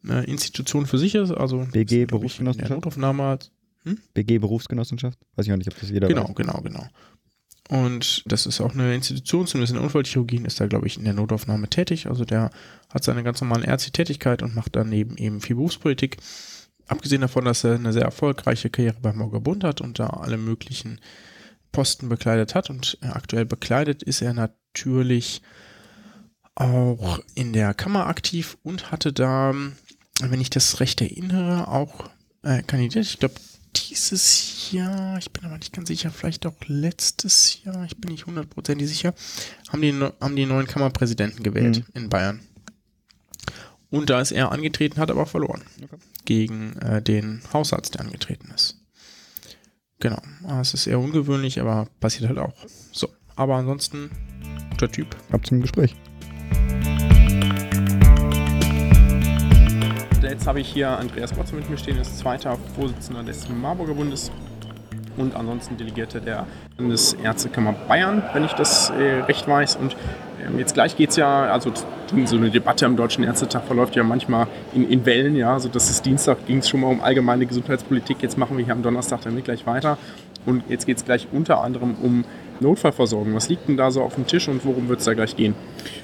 eine Institution für sich ist. Also BG Berufsgenossenschaft. Notaufnahme hm? BG Berufsgenossenschafft? Weiß ich auch nicht, ob das jeder genau, weiß. Genau, genau, genau. Und das ist auch eine Institution, zumindest in der Unfallchirurgie ist da, glaube ich, in der Notaufnahme tätig. Also der hat seine ganz normale ärztliche Tätigkeit und macht daneben eben viel Berufspolitik. Abgesehen davon, dass er eine sehr erfolgreiche Karriere beim Morger Bund hat und da alle möglichen Posten bekleidet hat und aktuell bekleidet, ist er natürlich auch in der Kammer aktiv und hatte da, wenn ich das recht erinnere, auch äh, kandidiert. Ich glaube, dieses Jahr, ich bin aber nicht ganz sicher, vielleicht auch letztes Jahr, ich bin nicht hundertprozentig sicher, haben die, haben die neuen Kammerpräsidenten gewählt mhm. in Bayern. Und da ist er angetreten, hat aber verloren. Okay. Gegen äh, den Hausarzt, der angetreten ist. Genau. Es ist eher ungewöhnlich, aber passiert halt auch. So. Aber ansonsten, guter Typ. Ab zum Gespräch. Jetzt habe ich hier Andreas Botzer mit mir stehen, ist zweiter Vorsitzender des Marburger Bundes und ansonsten Delegierte der Bundesärztekammer Bayern, wenn ich das äh, recht weiß. Und ähm, jetzt gleich geht es ja, also so eine Debatte am Deutschen Ärztetag verläuft ja manchmal in, in Wellen, ja. Also das ist Dienstag, ging es schon mal um allgemeine Gesundheitspolitik. Jetzt machen wir hier am Donnerstag damit gleich weiter. Und jetzt geht es gleich unter anderem um Notfallversorgung. Was liegt denn da so auf dem Tisch und worum wird es da gleich gehen?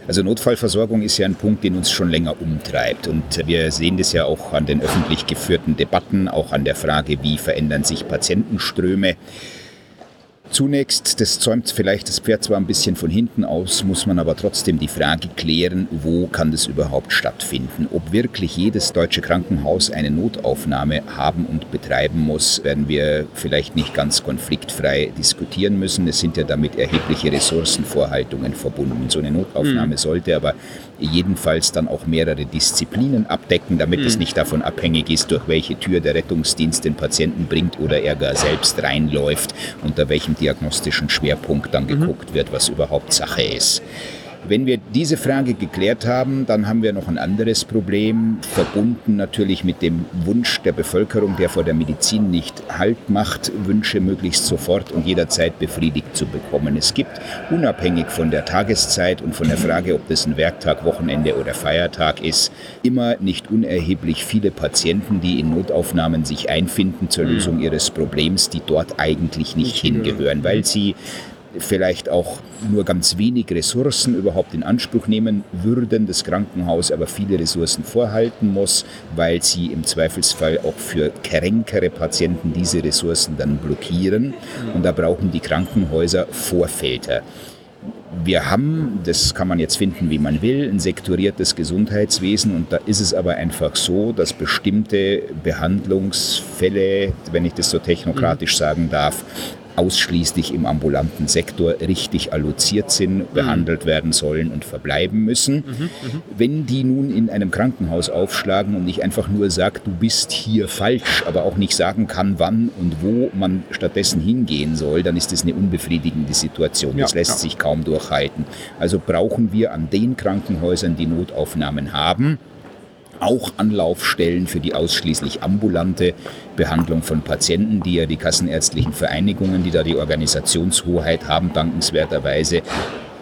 Also Notfallversorgung ist ja ein Punkt, den uns schon länger umtreibt. Und wir sehen das ja auch an den öffentlich geführten Debatten, auch an der Frage, wie verändern sich Patientenströme. Zunächst, das zäumt vielleicht das Pferd zwar ein bisschen von hinten aus, muss man aber trotzdem die Frage klären, wo kann das überhaupt stattfinden? Ob wirklich jedes deutsche Krankenhaus eine Notaufnahme haben und betreiben muss, werden wir vielleicht nicht ganz konfliktfrei diskutieren müssen. Es sind ja damit erhebliche Ressourcenvorhaltungen verbunden. So eine Notaufnahme mhm. sollte aber jedenfalls dann auch mehrere Disziplinen abdecken, damit mhm. es nicht davon abhängig ist, durch welche Tür der Rettungsdienst den Patienten bringt oder er gar selbst reinläuft, unter welchem diagnostischen Schwerpunkt dann mhm. geguckt wird, was überhaupt Sache ist. Wenn wir diese Frage geklärt haben, dann haben wir noch ein anderes Problem, verbunden natürlich mit dem Wunsch der Bevölkerung, der vor der Medizin nicht Halt macht, Wünsche möglichst sofort und jederzeit befriedigt zu bekommen. Es gibt, unabhängig von der Tageszeit und von der Frage, ob das ein Werktag, Wochenende oder Feiertag ist, immer nicht unerheblich viele Patienten, die in Notaufnahmen sich einfinden zur Lösung ihres Problems, die dort eigentlich nicht hingehören, weil sie vielleicht auch nur ganz wenig Ressourcen überhaupt in Anspruch nehmen würden, das Krankenhaus aber viele Ressourcen vorhalten muss, weil sie im Zweifelsfall auch für kränkere Patienten diese Ressourcen dann blockieren. Und da brauchen die Krankenhäuser Vorfelder. Wir haben, das kann man jetzt finden, wie man will, ein sektoriertes Gesundheitswesen und da ist es aber einfach so, dass bestimmte Behandlungsfälle, wenn ich das so technokratisch sagen darf, ausschließlich im ambulanten Sektor richtig alloziert sind, mhm. behandelt werden sollen und verbleiben müssen. Mhm, mhm, Wenn die nun in einem Krankenhaus aufschlagen und nicht einfach nur sagt, du bist hier falsch, aber auch nicht sagen kann, wann und wo man stattdessen hingehen soll, dann ist das eine unbefriedigende Situation. Das ja, lässt ja. sich kaum durchhalten. Also brauchen wir an den Krankenhäusern, die Notaufnahmen haben, auch Anlaufstellen für die ausschließlich ambulante Behandlung von Patienten, die ja die kassenärztlichen Vereinigungen, die da die Organisationshoheit haben, dankenswerterweise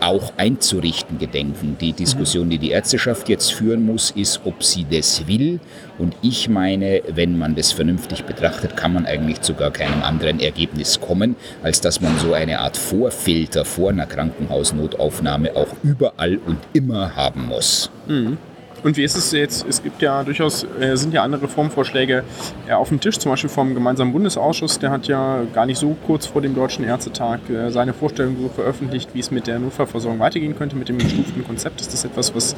auch einzurichten gedenken. Die Diskussion, die die Ärzteschaft jetzt führen muss, ist, ob sie das will. Und ich meine, wenn man das vernünftig betrachtet, kann man eigentlich zu gar keinem anderen Ergebnis kommen, als dass man so eine Art Vorfilter vor einer Krankenhausnotaufnahme auch überall und immer haben muss. Mhm. Und wie ist es jetzt? Es gibt ja durchaus, äh, sind ja andere Reformvorschläge äh, auf dem Tisch, zum Beispiel vom gemeinsamen Bundesausschuss. Der hat ja gar nicht so kurz vor dem Deutschen Ärztetag äh, seine Vorstellung so veröffentlicht, wie es mit der Notfallversorgung weitergehen könnte, mit dem gestuften Konzept. Ist das etwas, was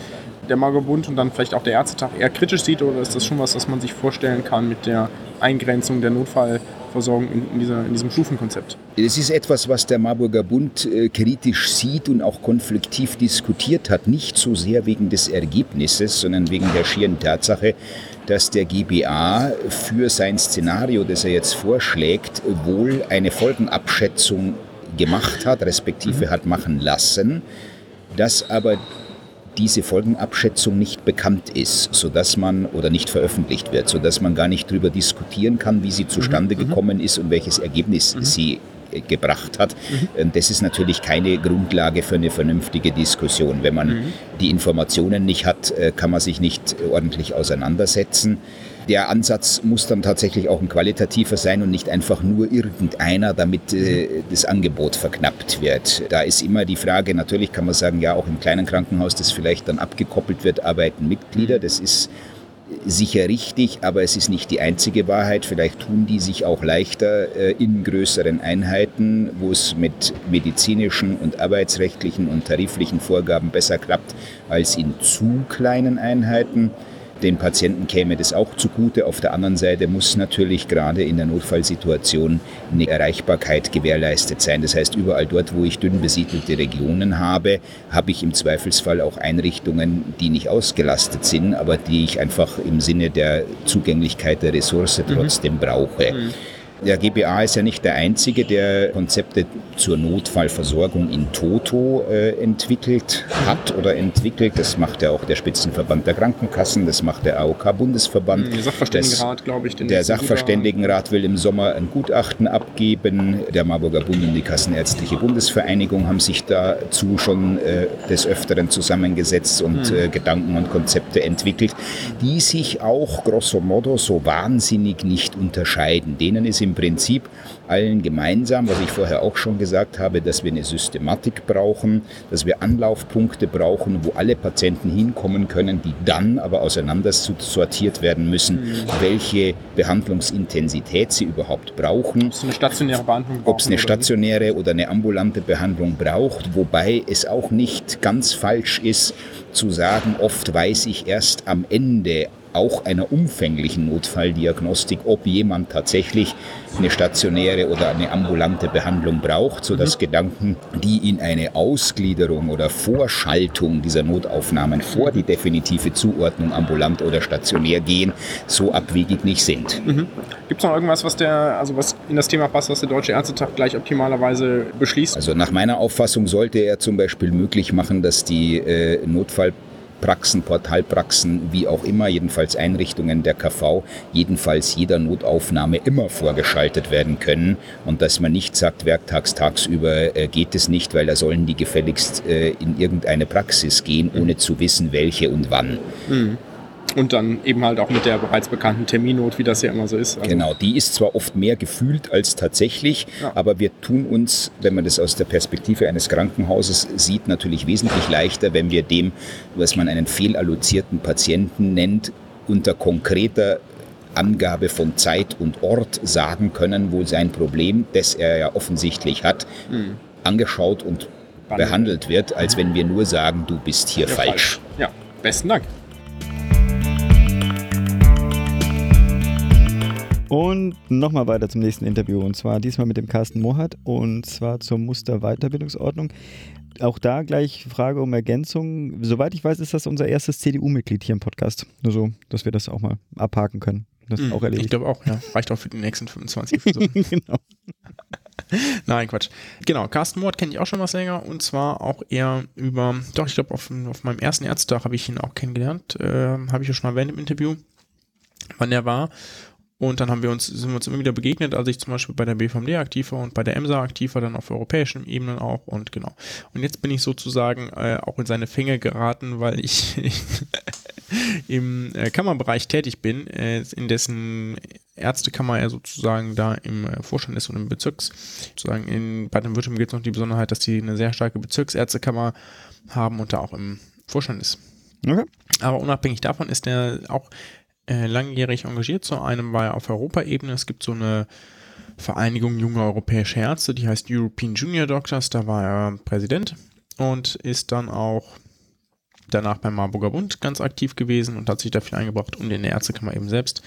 der Margot Bund und dann vielleicht auch der Ärztetag eher kritisch sieht oder ist das schon was, was man sich vorstellen kann mit der Eingrenzung der Notfallversorgung in, in, dieser, in diesem Stufenkonzept? Es ist etwas, was der Marburger Bund äh, kritisch sieht und auch konfliktiv diskutiert hat. Nicht so sehr wegen des Ergebnisses, sondern wegen der schieren Tatsache, dass der GBA für sein Szenario, das er jetzt vorschlägt, wohl eine Folgenabschätzung gemacht hat, respektive mhm. hat machen lassen, dass aber diese Folgenabschätzung nicht bekannt ist, sodass man oder nicht veröffentlicht wird, sodass man gar nicht darüber diskutieren kann, wie sie zustande mhm. mhm. gekommen ist und welches Ergebnis mhm. sie äh, gebracht hat. Mhm. Das ist natürlich keine Grundlage für eine vernünftige Diskussion. Wenn man mhm. die Informationen nicht hat, äh, kann man sich nicht ordentlich auseinandersetzen. Der Ansatz muss dann tatsächlich auch ein qualitativer sein und nicht einfach nur irgendeiner, damit äh, das Angebot verknappt wird. Da ist immer die Frage, natürlich kann man sagen, ja, auch im kleinen Krankenhaus, das vielleicht dann abgekoppelt wird, arbeiten Mitglieder. Das ist sicher richtig, aber es ist nicht die einzige Wahrheit. Vielleicht tun die sich auch leichter äh, in größeren Einheiten, wo es mit medizinischen und arbeitsrechtlichen und tariflichen Vorgaben besser klappt als in zu kleinen Einheiten. Den Patienten käme das auch zugute. Auf der anderen Seite muss natürlich gerade in der Notfallsituation eine Erreichbarkeit gewährleistet sein. Das heißt, überall dort, wo ich dünn besiedelte Regionen habe, habe ich im Zweifelsfall auch Einrichtungen, die nicht ausgelastet sind, aber die ich einfach im Sinne der Zugänglichkeit der Ressource mhm. trotzdem mhm. brauche. Mhm. Der GBA ist ja nicht der einzige, der Konzepte zur Notfallversorgung in Toto äh, entwickelt hat oder entwickelt. Das macht ja auch der Spitzenverband der Krankenkassen, das macht der AOK-Bundesverband. Der Sachverständigenrat, glaube ich. Der Sachverständigenrat will im Sommer ein Gutachten abgeben. Der Marburger Bund und die Kassenärztliche Bundesvereinigung haben sich dazu schon äh, des Öfteren zusammengesetzt und mhm. äh, Gedanken und Konzepte entwickelt, die sich auch grosso modo so wahnsinnig nicht unterscheiden. Denen ist im Prinzip allen gemeinsam, was ich vorher auch schon gesagt habe, dass wir eine Systematik brauchen, dass wir Anlaufpunkte brauchen, wo alle Patienten hinkommen können, die dann aber auseinander sortiert werden müssen, mhm. welche Behandlungsintensität sie überhaupt brauchen. Ob es eine stationäre Behandlung Ob es eine stationäre oder eine ambulante Behandlung braucht, wobei es auch nicht ganz falsch ist zu sagen, oft weiß ich erst am Ende auch einer umfänglichen Notfalldiagnostik, ob jemand tatsächlich eine stationäre oder eine ambulante Behandlung braucht, sodass mhm. Gedanken, die in eine Ausgliederung oder Vorschaltung dieser Notaufnahmen vor die definitive Zuordnung ambulant oder stationär gehen, so abwegig nicht sind. Mhm. Gibt es noch irgendwas, was der, also was in das Thema passt, was der Deutsche Ärztetag gleich optimalerweise beschließt? Also nach meiner Auffassung sollte er zum Beispiel möglich machen, dass die äh, Notfall Praxen, Portalpraxen, wie auch immer, jedenfalls Einrichtungen der KV, jedenfalls jeder Notaufnahme immer vorgeschaltet werden können und dass man nicht sagt, werktags, tagsüber äh, geht es nicht, weil da sollen die gefälligst äh, in irgendeine Praxis gehen, ohne zu wissen, welche und wann. Mhm. Und dann eben halt auch mit der bereits bekannten Terminnot, wie das ja immer so ist. Also genau, die ist zwar oft mehr gefühlt als tatsächlich, ja. aber wir tun uns, wenn man das aus der Perspektive eines Krankenhauses sieht, natürlich wesentlich leichter, wenn wir dem, was man einen fehlallozierten Patienten nennt, unter konkreter Angabe von Zeit und Ort sagen können, wo sein Problem, das er ja offensichtlich hat, mhm. angeschaut und behandelt wird, als wenn wir nur sagen, du bist hier ja, falsch. falsch. Ja, besten Dank. Und nochmal weiter zum nächsten Interview. Und zwar diesmal mit dem Carsten Mohat und zwar zur Muster-Weiterbildungsordnung. Auch da gleich Frage um Ergänzung. Soweit ich weiß, ist das unser erstes CDU-Mitglied hier im Podcast. Nur so, dass wir das auch mal abhaken können. Das ist mhm, auch erledigt. Ich glaube auch, ja. Reicht auch für die nächsten 25 genau. Nein, Quatsch. Genau, Carsten Mohat kenne ich auch schon was länger und zwar auch eher über, doch, ich glaube, auf, auf meinem ersten Ärztetag habe ich ihn auch kennengelernt. Äh, habe ich ja schon erwähnt im Interview, wann er war. Und dann haben wir uns, sind wir uns immer wieder begegnet, als ich zum Beispiel bei der BVMD aktiv war und bei der EMSA aktiv war, dann auf europäischen Ebenen auch und genau. Und jetzt bin ich sozusagen äh, auch in seine Fänge geraten, weil ich im äh, Kammerbereich tätig bin, äh, in dessen Ärztekammer er sozusagen da im äh, Vorstand ist und im Bezirks, sozusagen in Baden-Württemberg gibt es noch die Besonderheit, dass die eine sehr starke Bezirksärztekammer haben und da auch im Vorstand ist. Okay. Aber unabhängig davon ist er auch äh, langjährig engagiert. Zu einem war er auf Europaebene. Es gibt so eine Vereinigung junger europäischer Ärzte, die heißt European Junior Doctors. Da war er Präsident und ist dann auch danach beim Marburger Bund ganz aktiv gewesen und hat sich dafür eingebracht und in der Ärztekammer eben selbst.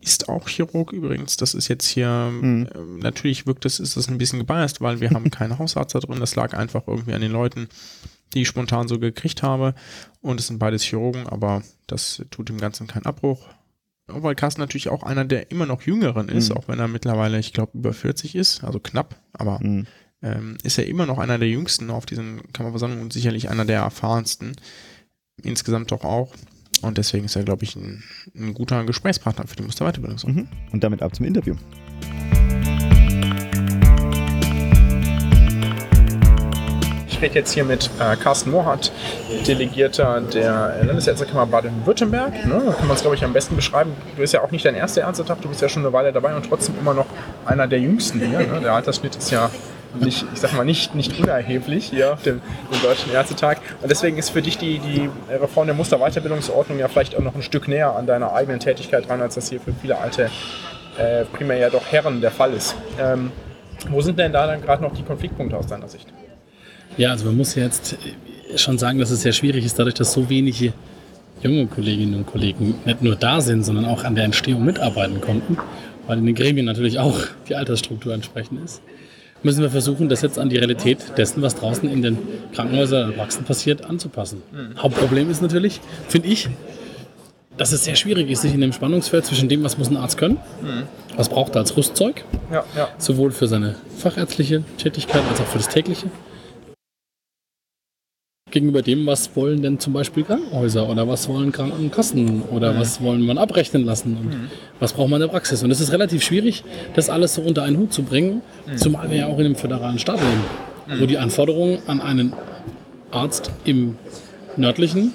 Ist auch Chirurg übrigens. Das ist jetzt hier, mhm. äh, natürlich wirkt das, ist das ein bisschen gebiased, weil wir haben keinen Hausarzt da drin. Das lag einfach irgendwie an den Leuten, die ich spontan so gekriegt habe. Und es sind beides Chirurgen, aber das tut dem Ganzen keinen Abbruch weil Carsten natürlich auch einer der immer noch Jüngeren ist, mhm. auch wenn er mittlerweile, ich glaube, über 40 ist, also knapp, aber mhm. ähm, ist er immer noch einer der Jüngsten auf diesen Kammerversammlungen und sicherlich einer der erfahrensten. Insgesamt doch auch. Und deswegen ist er, glaube ich, ein, ein, guter Gesprächspartner für die Musterweiterbildung. Mhm. Und damit ab zum Interview. Ich rede jetzt hier mit äh, Carsten Mohat, Delegierter der Landesärztekammer Baden-Württemberg. Ne? Da kann man es, glaube ich, am besten beschreiben. Du bist ja auch nicht dein erster Ärztetag, du bist ja schon eine Weile dabei und trotzdem immer noch einer der jüngsten hier. Ne? Der Altersschnitt ist ja nicht, ich sag mal, nicht, nicht unerheblich hier auf dem, dem Deutschen Ärztetag. Und deswegen ist für dich die, die Reform der Musterweiterbildungsordnung ja vielleicht auch noch ein Stück näher an deiner eigenen Tätigkeit dran, als das hier für viele alte äh, primär ja doch Herren der Fall ist. Ähm, wo sind denn da dann gerade noch die Konfliktpunkte aus deiner Sicht? Ja, also man muss jetzt schon sagen, dass es sehr schwierig ist, dadurch, dass so wenige junge Kolleginnen und Kollegen nicht nur da sind, sondern auch an der Entstehung mitarbeiten konnten, weil in den Gremien natürlich auch die Altersstruktur entsprechend ist, müssen wir versuchen, das jetzt an die Realität dessen, was draußen in den Krankenhäusern und Praxen passiert, anzupassen. Mhm. Hauptproblem ist natürlich, finde ich, dass es sehr schwierig ist, sich in dem Spannungsfeld zwischen dem, was muss ein Arzt können, mhm. was braucht er als Rüstzeug, ja, ja. sowohl für seine fachärztliche Tätigkeit als auch für das tägliche, gegenüber dem, was wollen denn zum Beispiel Krankenhäuser oder was wollen Krankenkassen oder mhm. was wollen man abrechnen lassen und mhm. was braucht man in der Praxis. Und es ist relativ schwierig, das alles so unter einen Hut zu bringen, mhm. zumal wir ja auch in einem föderalen Staat leben, wo mhm. die Anforderungen an einen Arzt im nördlichen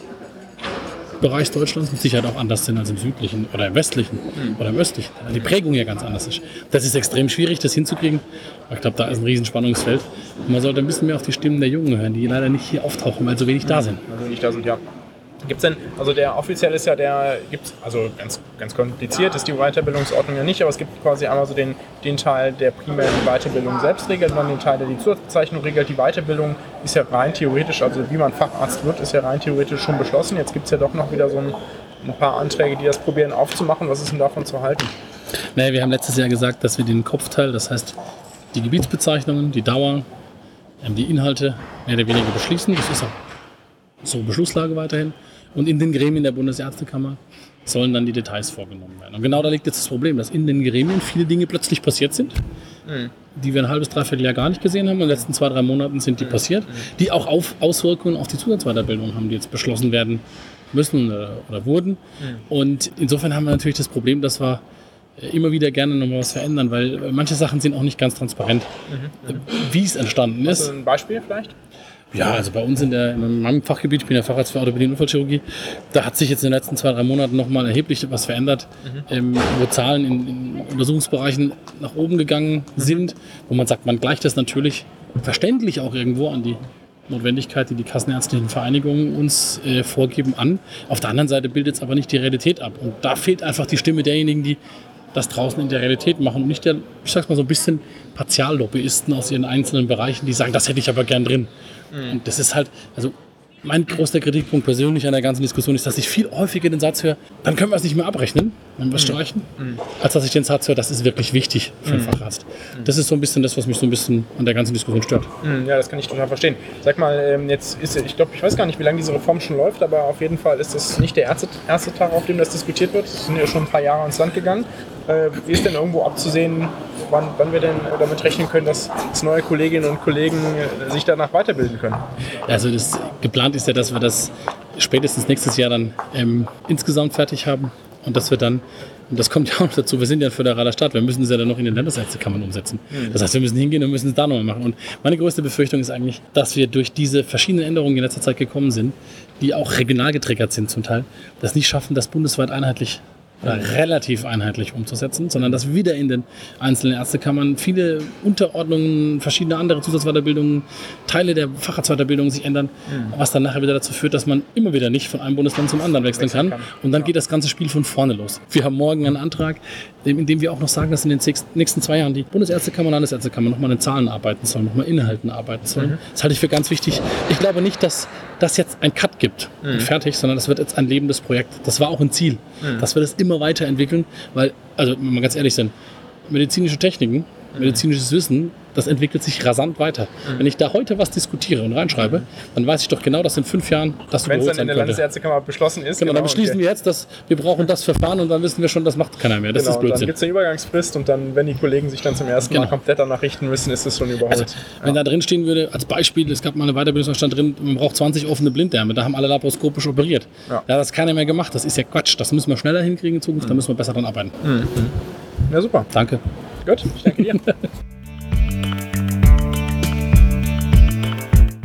Bereich Deutschlands mit Sicherheit auch anders sind als im südlichen oder im westlichen mhm. oder im östlichen. Die Prägung ja ganz anders ist. Das ist extrem schwierig, das hinzukriegen. Ich glaube, da ist ein Riesenspannungsfeld. Und man sollte ein bisschen mehr auf die Stimmen der Jungen hören, die leider nicht hier auftauchen, weil so wenig da sind. Also nicht da sind, ja. Gibt es denn, also der offiziell ist ja der, gibt's, also ganz, ganz kompliziert ist die Weiterbildungsordnung ja nicht, aber es gibt quasi einmal so den, den Teil, der primär die Weiterbildung selbst regelt und dann den Teil, der die Zusatzbezeichnung regelt. Die Weiterbildung ist ja rein theoretisch, also wie man Facharzt wird, ist ja rein theoretisch schon beschlossen. Jetzt gibt es ja doch noch wieder so ein, ein paar Anträge, die das probieren aufzumachen. Was ist denn davon zu halten? Naja, wir haben letztes Jahr gesagt, dass wir den Kopfteil, das heißt die Gebietsbezeichnungen, die Dauer, ähm, die Inhalte mehr oder weniger beschließen. Das ist auch so Beschlusslage weiterhin. Und in den Gremien der Bundesärztekammer sollen dann die Details vorgenommen werden. Und genau da liegt jetzt das Problem, dass in den Gremien viele Dinge plötzlich passiert sind, mhm. die wir ein halbes, dreiviertel Jahr gar nicht gesehen haben. In den letzten zwei, drei Monaten sind die mhm. passiert, die auch auf Auswirkungen auf die Zusatzweiterbildung haben, die jetzt beschlossen werden müssen oder, oder wurden. Mhm. Und insofern haben wir natürlich das Problem, dass wir immer wieder gerne nochmal was verändern, weil manche Sachen sind auch nicht ganz transparent, mhm. wie es entstanden ist. Also ein Beispiel vielleicht? Ja, also bei uns in, der, in meinem Fachgebiet, ich bin ja Facharzt für Orthopädie und Unfallchirurgie, da hat sich jetzt in den letzten zwei, drei Monaten nochmal erheblich was verändert, mhm. ähm, wo Zahlen in, in, Untersuchungsbereichen nach oben gegangen mhm. sind, wo man sagt, man gleicht das natürlich verständlich auch irgendwo an die Notwendigkeit, die die kassenärztlichen Vereinigungen uns äh, vorgeben, an. Auf der anderen Seite bildet es aber nicht die Realität ab. Und da fehlt einfach die Stimme derjenigen, die das draußen in der Realität machen und nicht der, ich sag's mal so ein bisschen Partiallobbyisten aus ihren einzelnen Bereichen, die sagen, das hätte ich aber gern drin. Mhm. Und das ist halt, also mein größter Kritikpunkt persönlich an der ganzen Diskussion ist, dass ich viel häufiger den Satz höre, dann können wir es nicht mehr abrechnen, wenn wir es mhm. streichen, mhm. als dass ich den Satz höre, das ist wirklich wichtig für einen mhm. Facharzt. Mhm. Das ist so ein bisschen das, was mich so ein bisschen an der ganzen Diskussion stört. Mhm. Ja, das kann ich total verstehen. Sag mal, ähm, jetzt ist, ich glaube, ich weiß gar nicht, wie lange diese Reform schon läuft, aber auf jeden Fall ist das nicht der erste, erste Tag, auf dem das diskutiert wird. Es sind ja schon ein paar Jahre ans Land gegangen. Äh, wie ist denn irgendwo abzusehen, wann, wann wir denn damit rechnen können, dass, dass neue Kolleginnen und Kollegen äh, sich danach weiterbilden können? Also das geplant ist ja, dass wir das spätestens nächstes Jahr dann ähm, insgesamt fertig haben und dass wir dann und das kommt ja auch noch dazu, wir sind ja ein föderaler Staat, wir müssen es ja dann noch in den Landesärztekammern umsetzen. Mhm. Das heißt, wir müssen hingehen und müssen es da nochmal machen. Und meine größte Befürchtung ist eigentlich, dass wir durch diese verschiedenen Änderungen, die in letzter Zeit gekommen sind, die auch regional getriggert sind zum Teil, das nicht schaffen, das bundesweit einheitlich oder relativ einheitlich umzusetzen, sondern dass wieder in den einzelnen Ärztekammern viele Unterordnungen, verschiedene andere Zusatzweiterbildungen, Teile der Facharztweiterbildung sich ändern, mhm. was dann nachher wieder dazu führt, dass man immer wieder nicht von einem Bundesland zum anderen wechseln kann. kann. Und dann ja. geht das ganze Spiel von vorne los. Wir haben morgen einen Antrag, in dem wir auch noch sagen, dass in den nächsten zwei Jahren die Bundesärztekammer und Landesärztekammer nochmal an Zahlen arbeiten sollen, nochmal Inhalten arbeiten sollen. Mhm. Das halte ich für ganz wichtig. Ich glaube nicht, dass das jetzt ein Cut gibt mhm. und fertig, sondern das wird jetzt ein lebendes Projekt. Das war auch ein Ziel, mhm. dass wir das immer weiterentwickeln, weil, also wenn wir ganz ehrlich sind, medizinische Techniken medizinisches Wissen, das entwickelt sich rasant weiter. Mhm. Wenn ich da heute was diskutiere und reinschreibe, mhm. dann weiß ich doch genau, dass in fünf Jahren das Wenn es dann in der Landesärztekammer beschlossen ist. Genau, genau dann beschließen okay. wir jetzt, dass wir brauchen das Verfahren und dann wissen wir schon, das macht keiner mehr. Das genau, ist Blödsinn. Dann gibt es eine Übergangsfrist und dann, wenn die Kollegen sich dann zum ersten genau. Mal komplett danach richten müssen, ist es schon überholt. Also, ja. Wenn da drin stehen würde, als Beispiel, es gab mal eine Weiterbildungsanstand drin, man braucht 20 offene Blinddarme, da haben alle laparoskopisch operiert. Ja. Da hat das keiner mehr gemacht. Das ist ja Quatsch. Das müssen wir schneller hinkriegen in Zukunft, mhm. da müssen wir besser dran arbeiten. Mhm. Ja, super. Danke. Gut, ich danke dir.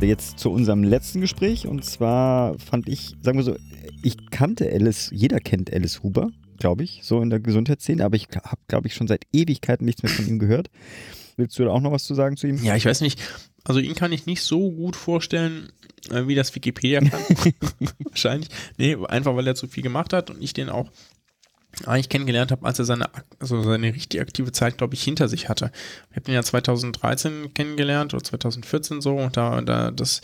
Jetzt zu unserem letzten Gespräch und zwar fand ich, sagen wir so, ich kannte Alice, jeder kennt Alice Huber, glaube ich, so in der Gesundheitsszene. Aber ich habe, glaube ich, schon seit Ewigkeiten nichts mehr von ihm gehört. Willst du da auch noch was zu sagen zu ihm? Ja, ich weiß nicht. Also ihn kann ich nicht so gut vorstellen, äh, wie das Wikipedia kann. Wahrscheinlich. Nee, einfach weil er zu viel gemacht hat und ich den auch eigentlich kennengelernt habe, als er seine, also seine richtig aktive Zeit, glaube ich, hinter sich hatte. Ich habe den ja 2013 kennengelernt oder 2014 so und da, da, das,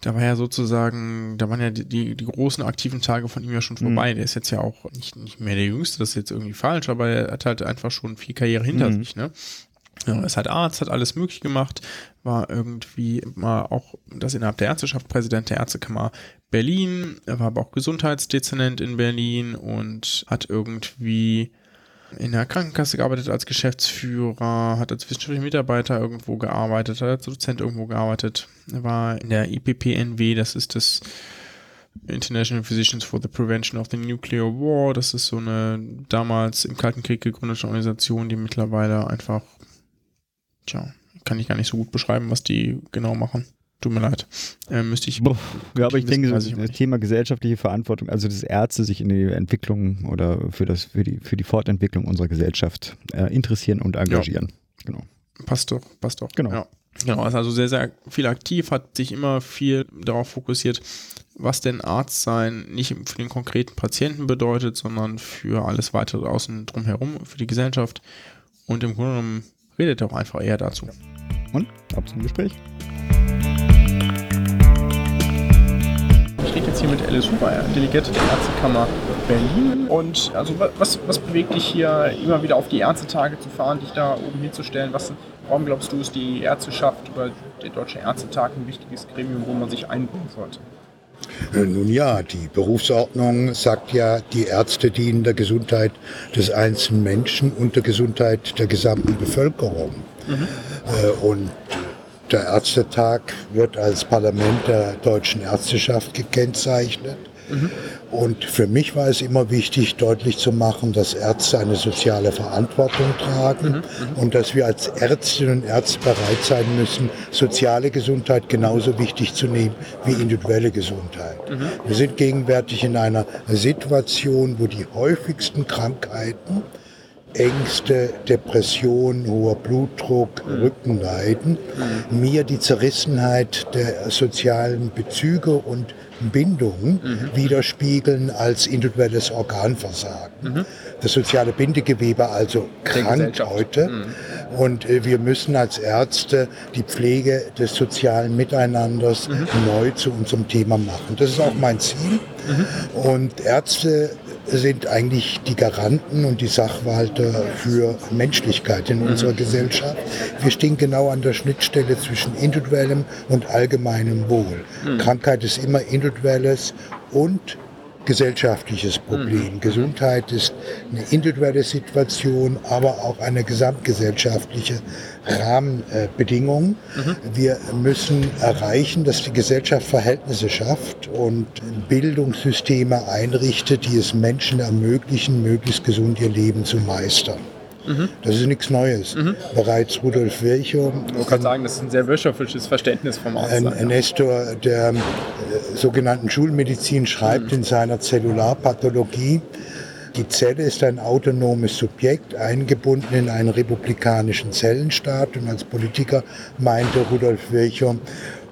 da war ja sozusagen, da waren ja die, die, die großen aktiven Tage von ihm ja schon vorbei. Mhm. Der ist jetzt ja auch nicht, nicht mehr der Jüngste, das ist jetzt irgendwie falsch, aber er hat halt einfach schon viel Karriere hinter mhm. sich, ne? Ja, ist halt Arzt, hat alles möglich gemacht, war irgendwie mal auch das innerhalb der Ärzteschaft Präsident der Ärztekammer Berlin, er war aber auch Gesundheitsdezernent in Berlin und hat irgendwie in der Krankenkasse gearbeitet als Geschäftsführer, hat als wissenschaftlicher Mitarbeiter irgendwo gearbeitet, hat als Dozent irgendwo gearbeitet. Er war in der IPPNW, das ist das International Physicians for the Prevention of the Nuclear War. Das ist so eine damals im Kalten Krieg gegründete Organisation, die mittlerweile einfach Tja, kann ich gar nicht so gut beschreiben, was die genau machen. Tut mir leid. Äh, müsste ich. Boah, ja, aber ich denke, das Thema gesellschaftliche Verantwortung, also dass Ärzte sich in die Entwicklung oder für, das, für, die, für die Fortentwicklung unserer Gesellschaft äh, interessieren und engagieren. Ja. Genau. Passt doch, passt doch. Genau. Ja. Genau, ist also sehr, sehr viel aktiv, hat sich immer viel darauf fokussiert, was denn Arzt sein nicht für den konkreten Patienten bedeutet, sondern für alles weitere außen drumherum, für die Gesellschaft. Und im Grunde genommen redet doch einfach eher dazu. Und ab zum Gespräch. Alice Huber, Delegierte der Ärztekammer Berlin. Und also was, was bewegt dich hier immer wieder auf die Ärztetage zu fahren, dich da oben hinzustellen? Was, warum glaubst du, ist die Ärzteschaft oder der Deutsche Ärztetag ein wichtiges Gremium, wo man sich einbringen sollte? Äh, nun ja, die Berufsordnung sagt ja, die Ärzte dienen der Gesundheit des einzelnen Menschen und der Gesundheit der gesamten Bevölkerung. Mhm. Und der Ärztetag wird als Parlament der deutschen Ärzteschaft gekennzeichnet. Mhm. Und für mich war es immer wichtig, deutlich zu machen, dass Ärzte eine soziale Verantwortung tragen mhm. mhm. und dass wir als Ärztinnen und Ärzte bereit sein müssen, soziale Gesundheit genauso wichtig zu nehmen wie individuelle Gesundheit. Mhm. Wir sind gegenwärtig in einer Situation, wo die häufigsten Krankheiten Ängste, Depressionen, hoher Blutdruck, mhm. Rückenleiden, mhm. mir die Zerrissenheit der sozialen Bezüge und Bindungen mhm. widerspiegeln als individuelles Organversagen. Mhm. Das soziale Bindegewebe also krankt heute. Mhm. Und äh, wir müssen als Ärzte die Pflege des sozialen Miteinanders mhm. neu zu unserem Thema machen. Das ist auch mein Ziel. Mhm. Und Ärzte sind eigentlich die Garanten und die Sachwalter für Menschlichkeit in unserer Gesellschaft. Wir stehen genau an der Schnittstelle zwischen individuellem und allgemeinem Wohl. Mhm. Krankheit ist immer individuelles und gesellschaftliches Problem. Mhm. Gesundheit ist eine individuelle Situation, aber auch eine gesamtgesellschaftliche Rahmenbedingung. Mhm. Wir müssen erreichen, dass die Gesellschaft Verhältnisse schafft und Bildungssysteme einrichtet, die es Menschen ermöglichen, möglichst gesund ihr Leben zu meistern. Mhm. Das ist nichts Neues. Mhm. Bereits Rudolf Virchow. Ich kann sagen, das ist ein sehr wirtschaftliches Verständnis vom Arzt. Ein Nestor der äh, sogenannten Schulmedizin schreibt mhm. in seiner Zellularpathologie, die Zelle ist ein autonomes Subjekt, eingebunden in einen republikanischen Zellenstaat. Und als Politiker meinte Rudolf Virchow,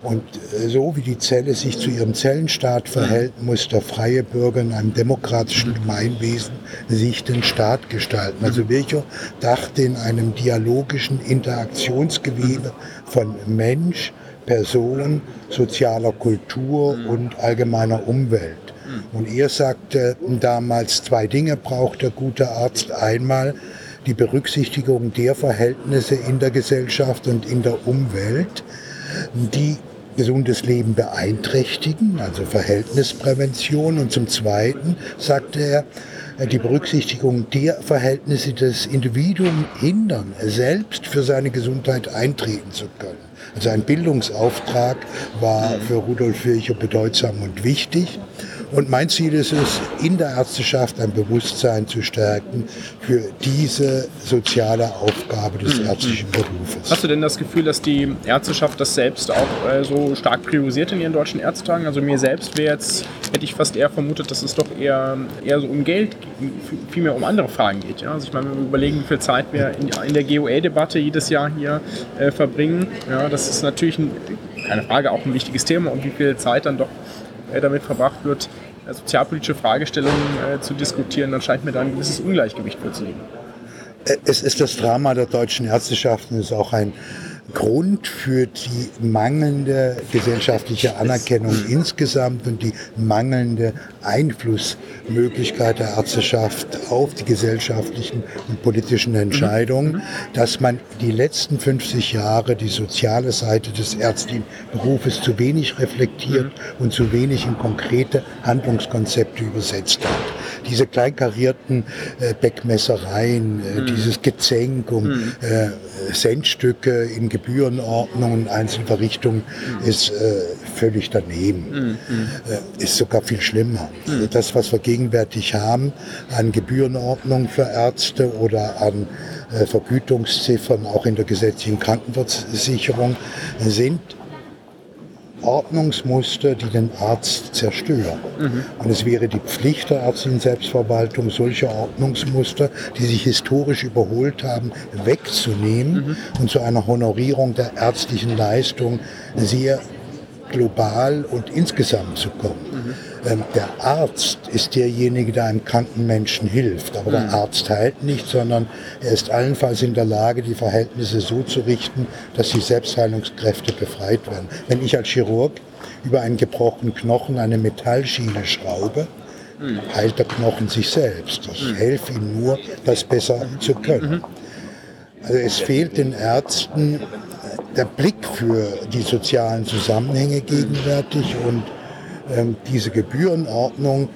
und äh, so wie die Zelle sich zu ihrem Zellenstaat verhält, muss der freie Bürger in einem demokratischen Gemeinwesen sich den Staat gestalten. Also Virchow dachte in einem dialogischen Interaktionsgewebe von Mensch, Person, sozialer Kultur und allgemeiner Umwelt. Und er sagte damals, zwei Dinge braucht der gute Arzt. Einmal die Berücksichtigung der Verhältnisse in der Gesellschaft und in der Umwelt, die gesundes Leben beeinträchtigen, also Verhältnisprävention. Und zum Zweiten sagte er, die Berücksichtigung der Verhältnisse des Individuums hindern, selbst für seine Gesundheit eintreten zu können. Also ein Bildungsauftrag war für Rudolf Virchow bedeutsam und wichtig. Und mein Ziel ist es, in der Ärzteschaft ein Bewusstsein zu stärken für diese soziale Aufgabe des ärztlichen Berufes. Hast du denn das Gefühl, dass die Ärzteschaft das selbst auch äh, so stark priorisiert in ihren deutschen Ärztetagen? Also mir selbst wäre jetzt, hätte ich fast eher vermutet, dass es doch eher, eher so um Geld, vielmehr um andere Fragen geht. Ja? Also ich meine, wenn wir überlegen, wie viel Zeit wir in, in der GOL-Debatte jedes Jahr hier äh, verbringen, ja, das ist natürlich ein, keine Frage auch ein wichtiges Thema und wie viel Zeit dann doch damit verbracht wird, äh, sozialpolitische Fragestellungen äh, zu diskutieren, dann scheint mir da ein gewisses Ungleichgewicht vorzulegen. Es ist das Drama der deutschen Ärzteschaft und es ist auch ein Grund für die mangelnde gesellschaftliche Anerkennung insgesamt und die mangelnde Einflussmöglichkeit der Ärzteschaft auf die gesellschaftlichen und politischen Entscheidungen, dass man die letzten 50 Jahre die soziale Seite des ärztlichen Berufes zu wenig reflektiert und zu wenig in konkrete Handlungskonzepte übersetzt hat. Diese kleinkarierten äh, Beckmessereien, äh, dieses Gezänk um äh, Centstücke in Gebührenordnung und Einzelverrichtungen ist äh, völlig daneben. Äh, ist sogar viel schlimmer. Also das, was wir gegenwärtig haben an Gebührenordnung für Ärzte oder an äh, Vergütungsziffern auch in der gesetzlichen Krankenversicherung sind Ordnungsmuster, die den Arzt zerstören. Und es wäre die Pflicht der ärztlichen Selbstverwaltung, solche Ordnungsmuster, die sich historisch überholt haben, wegzunehmen und zu einer Honorierung der ärztlichen Leistung sehr global und insgesamt zu kommen. Ähm, der Arzt ist derjenige, der einem kranken Menschen hilft. Aber der Arzt heilt nicht, sondern er ist allenfalls in der Lage, die Verhältnisse so zu richten, dass die Selbstheilungskräfte befreit werden. Wenn ich als Chirurg über einen gebrochenen Knochen eine Metallschiene schraube, heilt der Knochen sich selbst. Ich helfe ihm nur, das besser zu können. Also es fehlt den Ärzten der Blick für die sozialen Zusammenhänge gegenwärtig und ähm, diese Gebührenordnung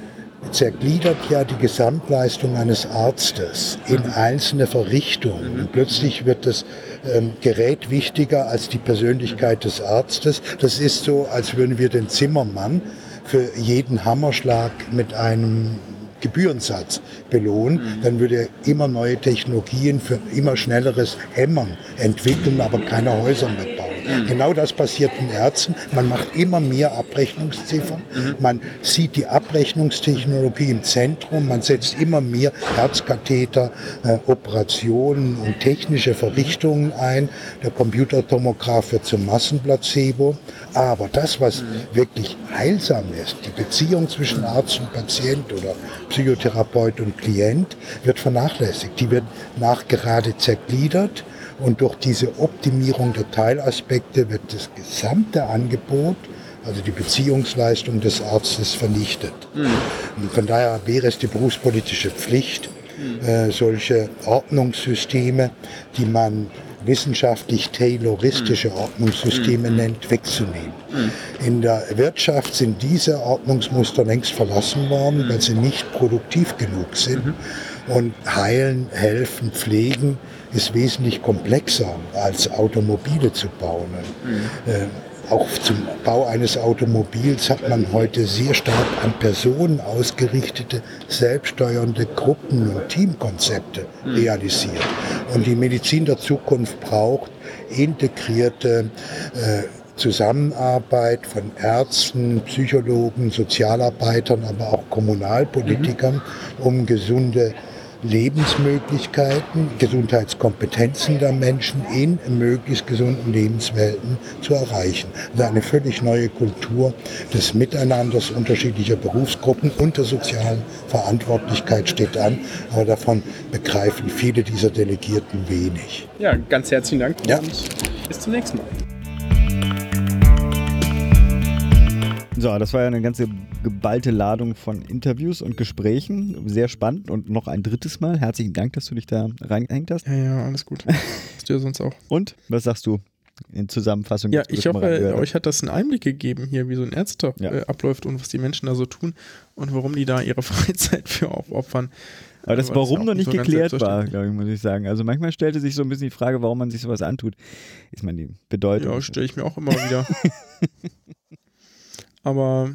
zergliedert ja die Gesamtleistung eines Arztes in einzelne Verrichtungen. Und plötzlich wird das ähm, Gerät wichtiger als die Persönlichkeit des Arztes. Das ist so, als würden wir den Zimmermann für jeden Hammerschlag mit einem Gebührensatz belohnen, dann würde er immer neue Technologien für immer schnelleres Hämmern entwickeln, aber keine Häuser mehr bauen. Genau das passiert den Ärzten. Man macht immer mehr Abrechnungsziffern. Man sieht die Abrechnungstechnologie im Zentrum. Man setzt immer mehr Herzkatheter, äh, Operationen und technische Verrichtungen ein. Der Computertomograph wird zum Massenplacebo. Aber das, was wirklich heilsam ist, die Beziehung zwischen Arzt und Patient oder Psychotherapeut und Klient, wird vernachlässigt. Die wird nachgerade zergliedert. Und durch diese Optimierung der Teilaspekte wird das gesamte Angebot, also die Beziehungsleistung des Arztes, vernichtet. Und von daher wäre es die berufspolitische Pflicht, äh, solche Ordnungssysteme, die man wissenschaftlich tayloristische Ordnungssysteme nennt, wegzunehmen. In der Wirtschaft sind diese Ordnungsmuster längst verlassen worden, weil sie nicht produktiv genug sind. Und heilen, helfen, pflegen ist wesentlich komplexer als Automobile zu bauen. Äh, auch zum Bau eines Automobils hat man heute sehr stark an Personen ausgerichtete, selbststeuernde Gruppen- und Teamkonzepte realisiert. Und die Medizin der Zukunft braucht integrierte äh, Zusammenarbeit von Ärzten, Psychologen, Sozialarbeitern, aber auch Kommunalpolitikern, um gesunde Lebensmöglichkeiten, Gesundheitskompetenzen der Menschen in möglichst gesunden Lebenswelten zu erreichen. Also eine völlig neue Kultur des Miteinanders unterschiedlicher Berufsgruppen und der sozialen Verantwortlichkeit steht an, aber davon begreifen viele dieser Delegierten wenig. Ja, ganz herzlichen Dank Ja. und bis zum nächsten Mal. So, das war ja eine ganze geballte Ladung von Interviews und Gesprächen. Sehr spannend und noch ein drittes Mal. Herzlichen Dank, dass du dich da reingehängt hast. Ja, ja, alles gut. Hast du ja sonst auch. Und was sagst du in Zusammenfassung? Ja, ich hoffe, euch hat das einen Einblick gegeben hier, wie so ein Ärztetag Ja. äh, abläuft und was die Menschen da so tun und warum die da ihre Freizeit für aufopfern. Aber das ist Warum noch nicht so geklärt war, glaube ich, muss ich sagen. Also manchmal stellte sich so ein bisschen die Frage, warum man sich sowas antut. Ist man die Bedeutung. Ja, stelle ich mir auch immer wieder. Aber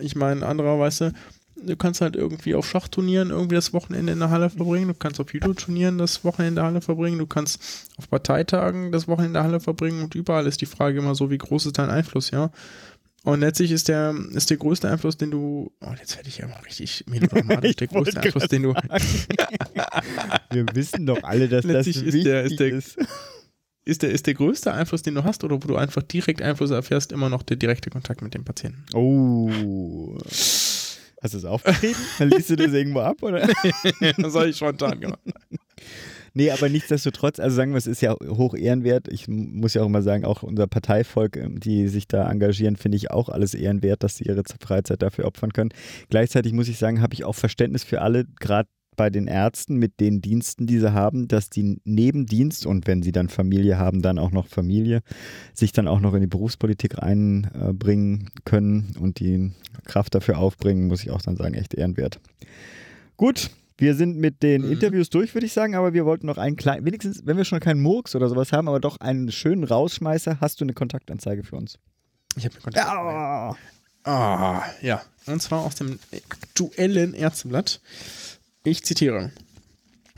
Ich meine, anderer, weißt du, du kannst halt irgendwie auf Schachturnieren irgendwie das Wochenende in der Halle verbringen, du kannst auf Judo-Turnieren das Wochenende in der Halle verbringen, du kannst auf Parteitagen das Wochenende in der Halle verbringen und überall ist die Frage immer so, wie groß ist dein Einfluss, ja? Und letztlich ist der, ist der größte Einfluss, den du, oh, jetzt werde ich ja mal richtig melodramatisch, der größte Einfluss, den du, Wir wissen doch alle, dass das letztlich wichtig ist der, ist der, ist. Ist der, ist der größte Einfluss, den du hast oder wo du einfach direkt Einfluss erfährst, immer noch der direkte Kontakt mit dem Patienten. Oh. Hast du es aufgeschrieben? Dann liest du das irgendwo ab, oder? das habe ich spontan gemacht. Nee, aber nichtsdestotrotz, also sagen wir, es ist ja hoch ehrenwert. Ich muss ja auch immer sagen, auch unser Parteivolk, ähm, die sich da engagieren, finde ich auch alles ehrenwert, dass sie ihre Freizeit dafür opfern können. Gleichzeitig muss ich sagen, habe ich auch Verständnis für alle, gerade bei den Ärzten mit den Diensten, die sie haben, dass die neben Dienst und wenn sie dann Familie haben, dann auch noch Familie, sich dann auch noch in die Berufspolitik einbringen können und die Kraft dafür aufbringen, muss ich auch dann sagen, echt ehrenwert. Gut, wir sind mit den Mhm. Interviews durch, würde ich sagen, aber wir wollten noch einen kleinen, wenigstens, wenn wir schon keinen Murks oder sowas haben, aber doch einen schönen Rausschmeißer, hast du eine Kontaktanzeige für uns? Ich habe mir Kontakt. Ja. Ah, ja. Und zwar aus dem aktuellen Ärzteblatt. Ich zitiere.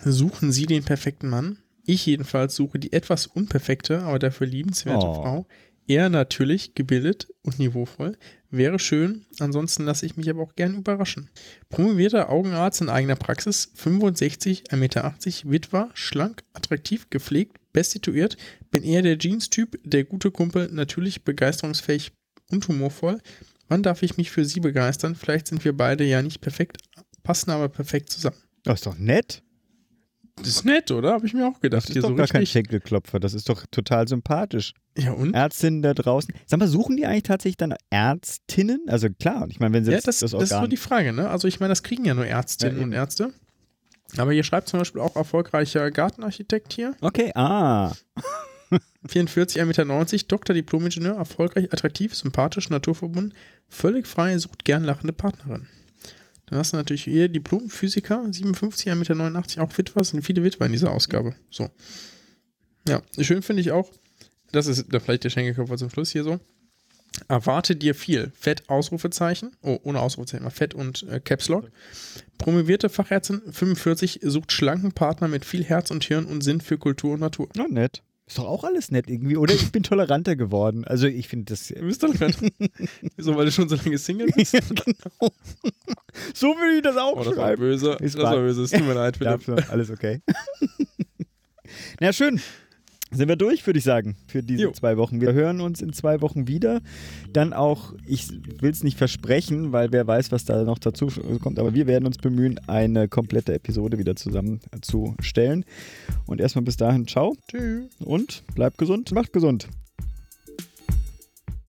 Suchen Sie den perfekten Mann? Ich jedenfalls suche die etwas unperfekte, aber dafür liebenswerte Oh. Frau. Er natürlich gebildet und niveauvoll. Wäre schön, ansonsten lasse ich mich aber auch gern überraschen. Promovierter Augenarzt in eigener Praxis, 65, 1,80 Meter, Witwer, schlank, attraktiv, gepflegt, bestituiert, bin eher der Jeans-Typ, der gute Kumpel, natürlich begeisterungsfähig und humorvoll. Wann darf ich mich für Sie begeistern? Vielleicht sind wir beide ja nicht perfekt, passen aber perfekt zusammen. Das ist doch nett. Das ist nett, oder? Habe ich mir auch gedacht. Das ist Hier doch so gar kein richtig. Schenkelklopfer, das ist doch total sympathisch. Ja, und? Ärztinnen da draußen. Sag mal, suchen die eigentlich tatsächlich dann Ärztinnen? Also klar, ich meine, wenn sie Ja, jetzt das, das, das ist so Organ... die Frage, ne? Also ich meine, das kriegen ja nur Ärztinnen Ja, und. Ärzte. Aber hier schreibt zum Beispiel auch erfolgreicher Gartenarchitekt hier. okay, ah. 44, 1,90 Meter, Doktor, Diplom-Ingenieur, erfolgreich, attraktiv, sympathisch, naturverbunden, völlig frei, sucht gern lachende Partnerin. Dann hast du natürlich hier Diplom-Physiker, 57, 1,89 Meter, auch Witwer, sind viele Witwer in dieser Ausgabe. So. Ja, schön finde ich auch, das ist da vielleicht der Schenkelkörper zum Schluss hier so. Erwarte dir viel. Fett, Ausrufezeichen. Oh, ohne Ausrufezeichen, mal Fett und äh, Caps Lock. Promovierte Fachärztin, 45, sucht schlanken Partner mit viel Herz und Hirn und Sinn für Kultur und Natur. Na, nett. Ist doch auch alles nett irgendwie, oder? Ich bin toleranter geworden. Also ich finde das... Du bist tolerant. Wieso, weil du schon so lange Single bist? genau. So würde ich das auch Oh, das war schreiben. böse. Ist Das war böse. Es tut mir leid, Philipp. Dafür alles okay. Na schön. Sind wir durch, würde ich sagen, für diese Jo. zwei Wochen. Wir hören uns in zwei Wochen wieder. Dann auch, ich will es nicht versprechen, weil wer weiß, was da noch dazu kommt, aber wir werden uns bemühen, eine komplette Episode wieder zusammenzustellen. Und erstmal bis dahin, ciao Tschüss. und bleibt gesund, macht gesund.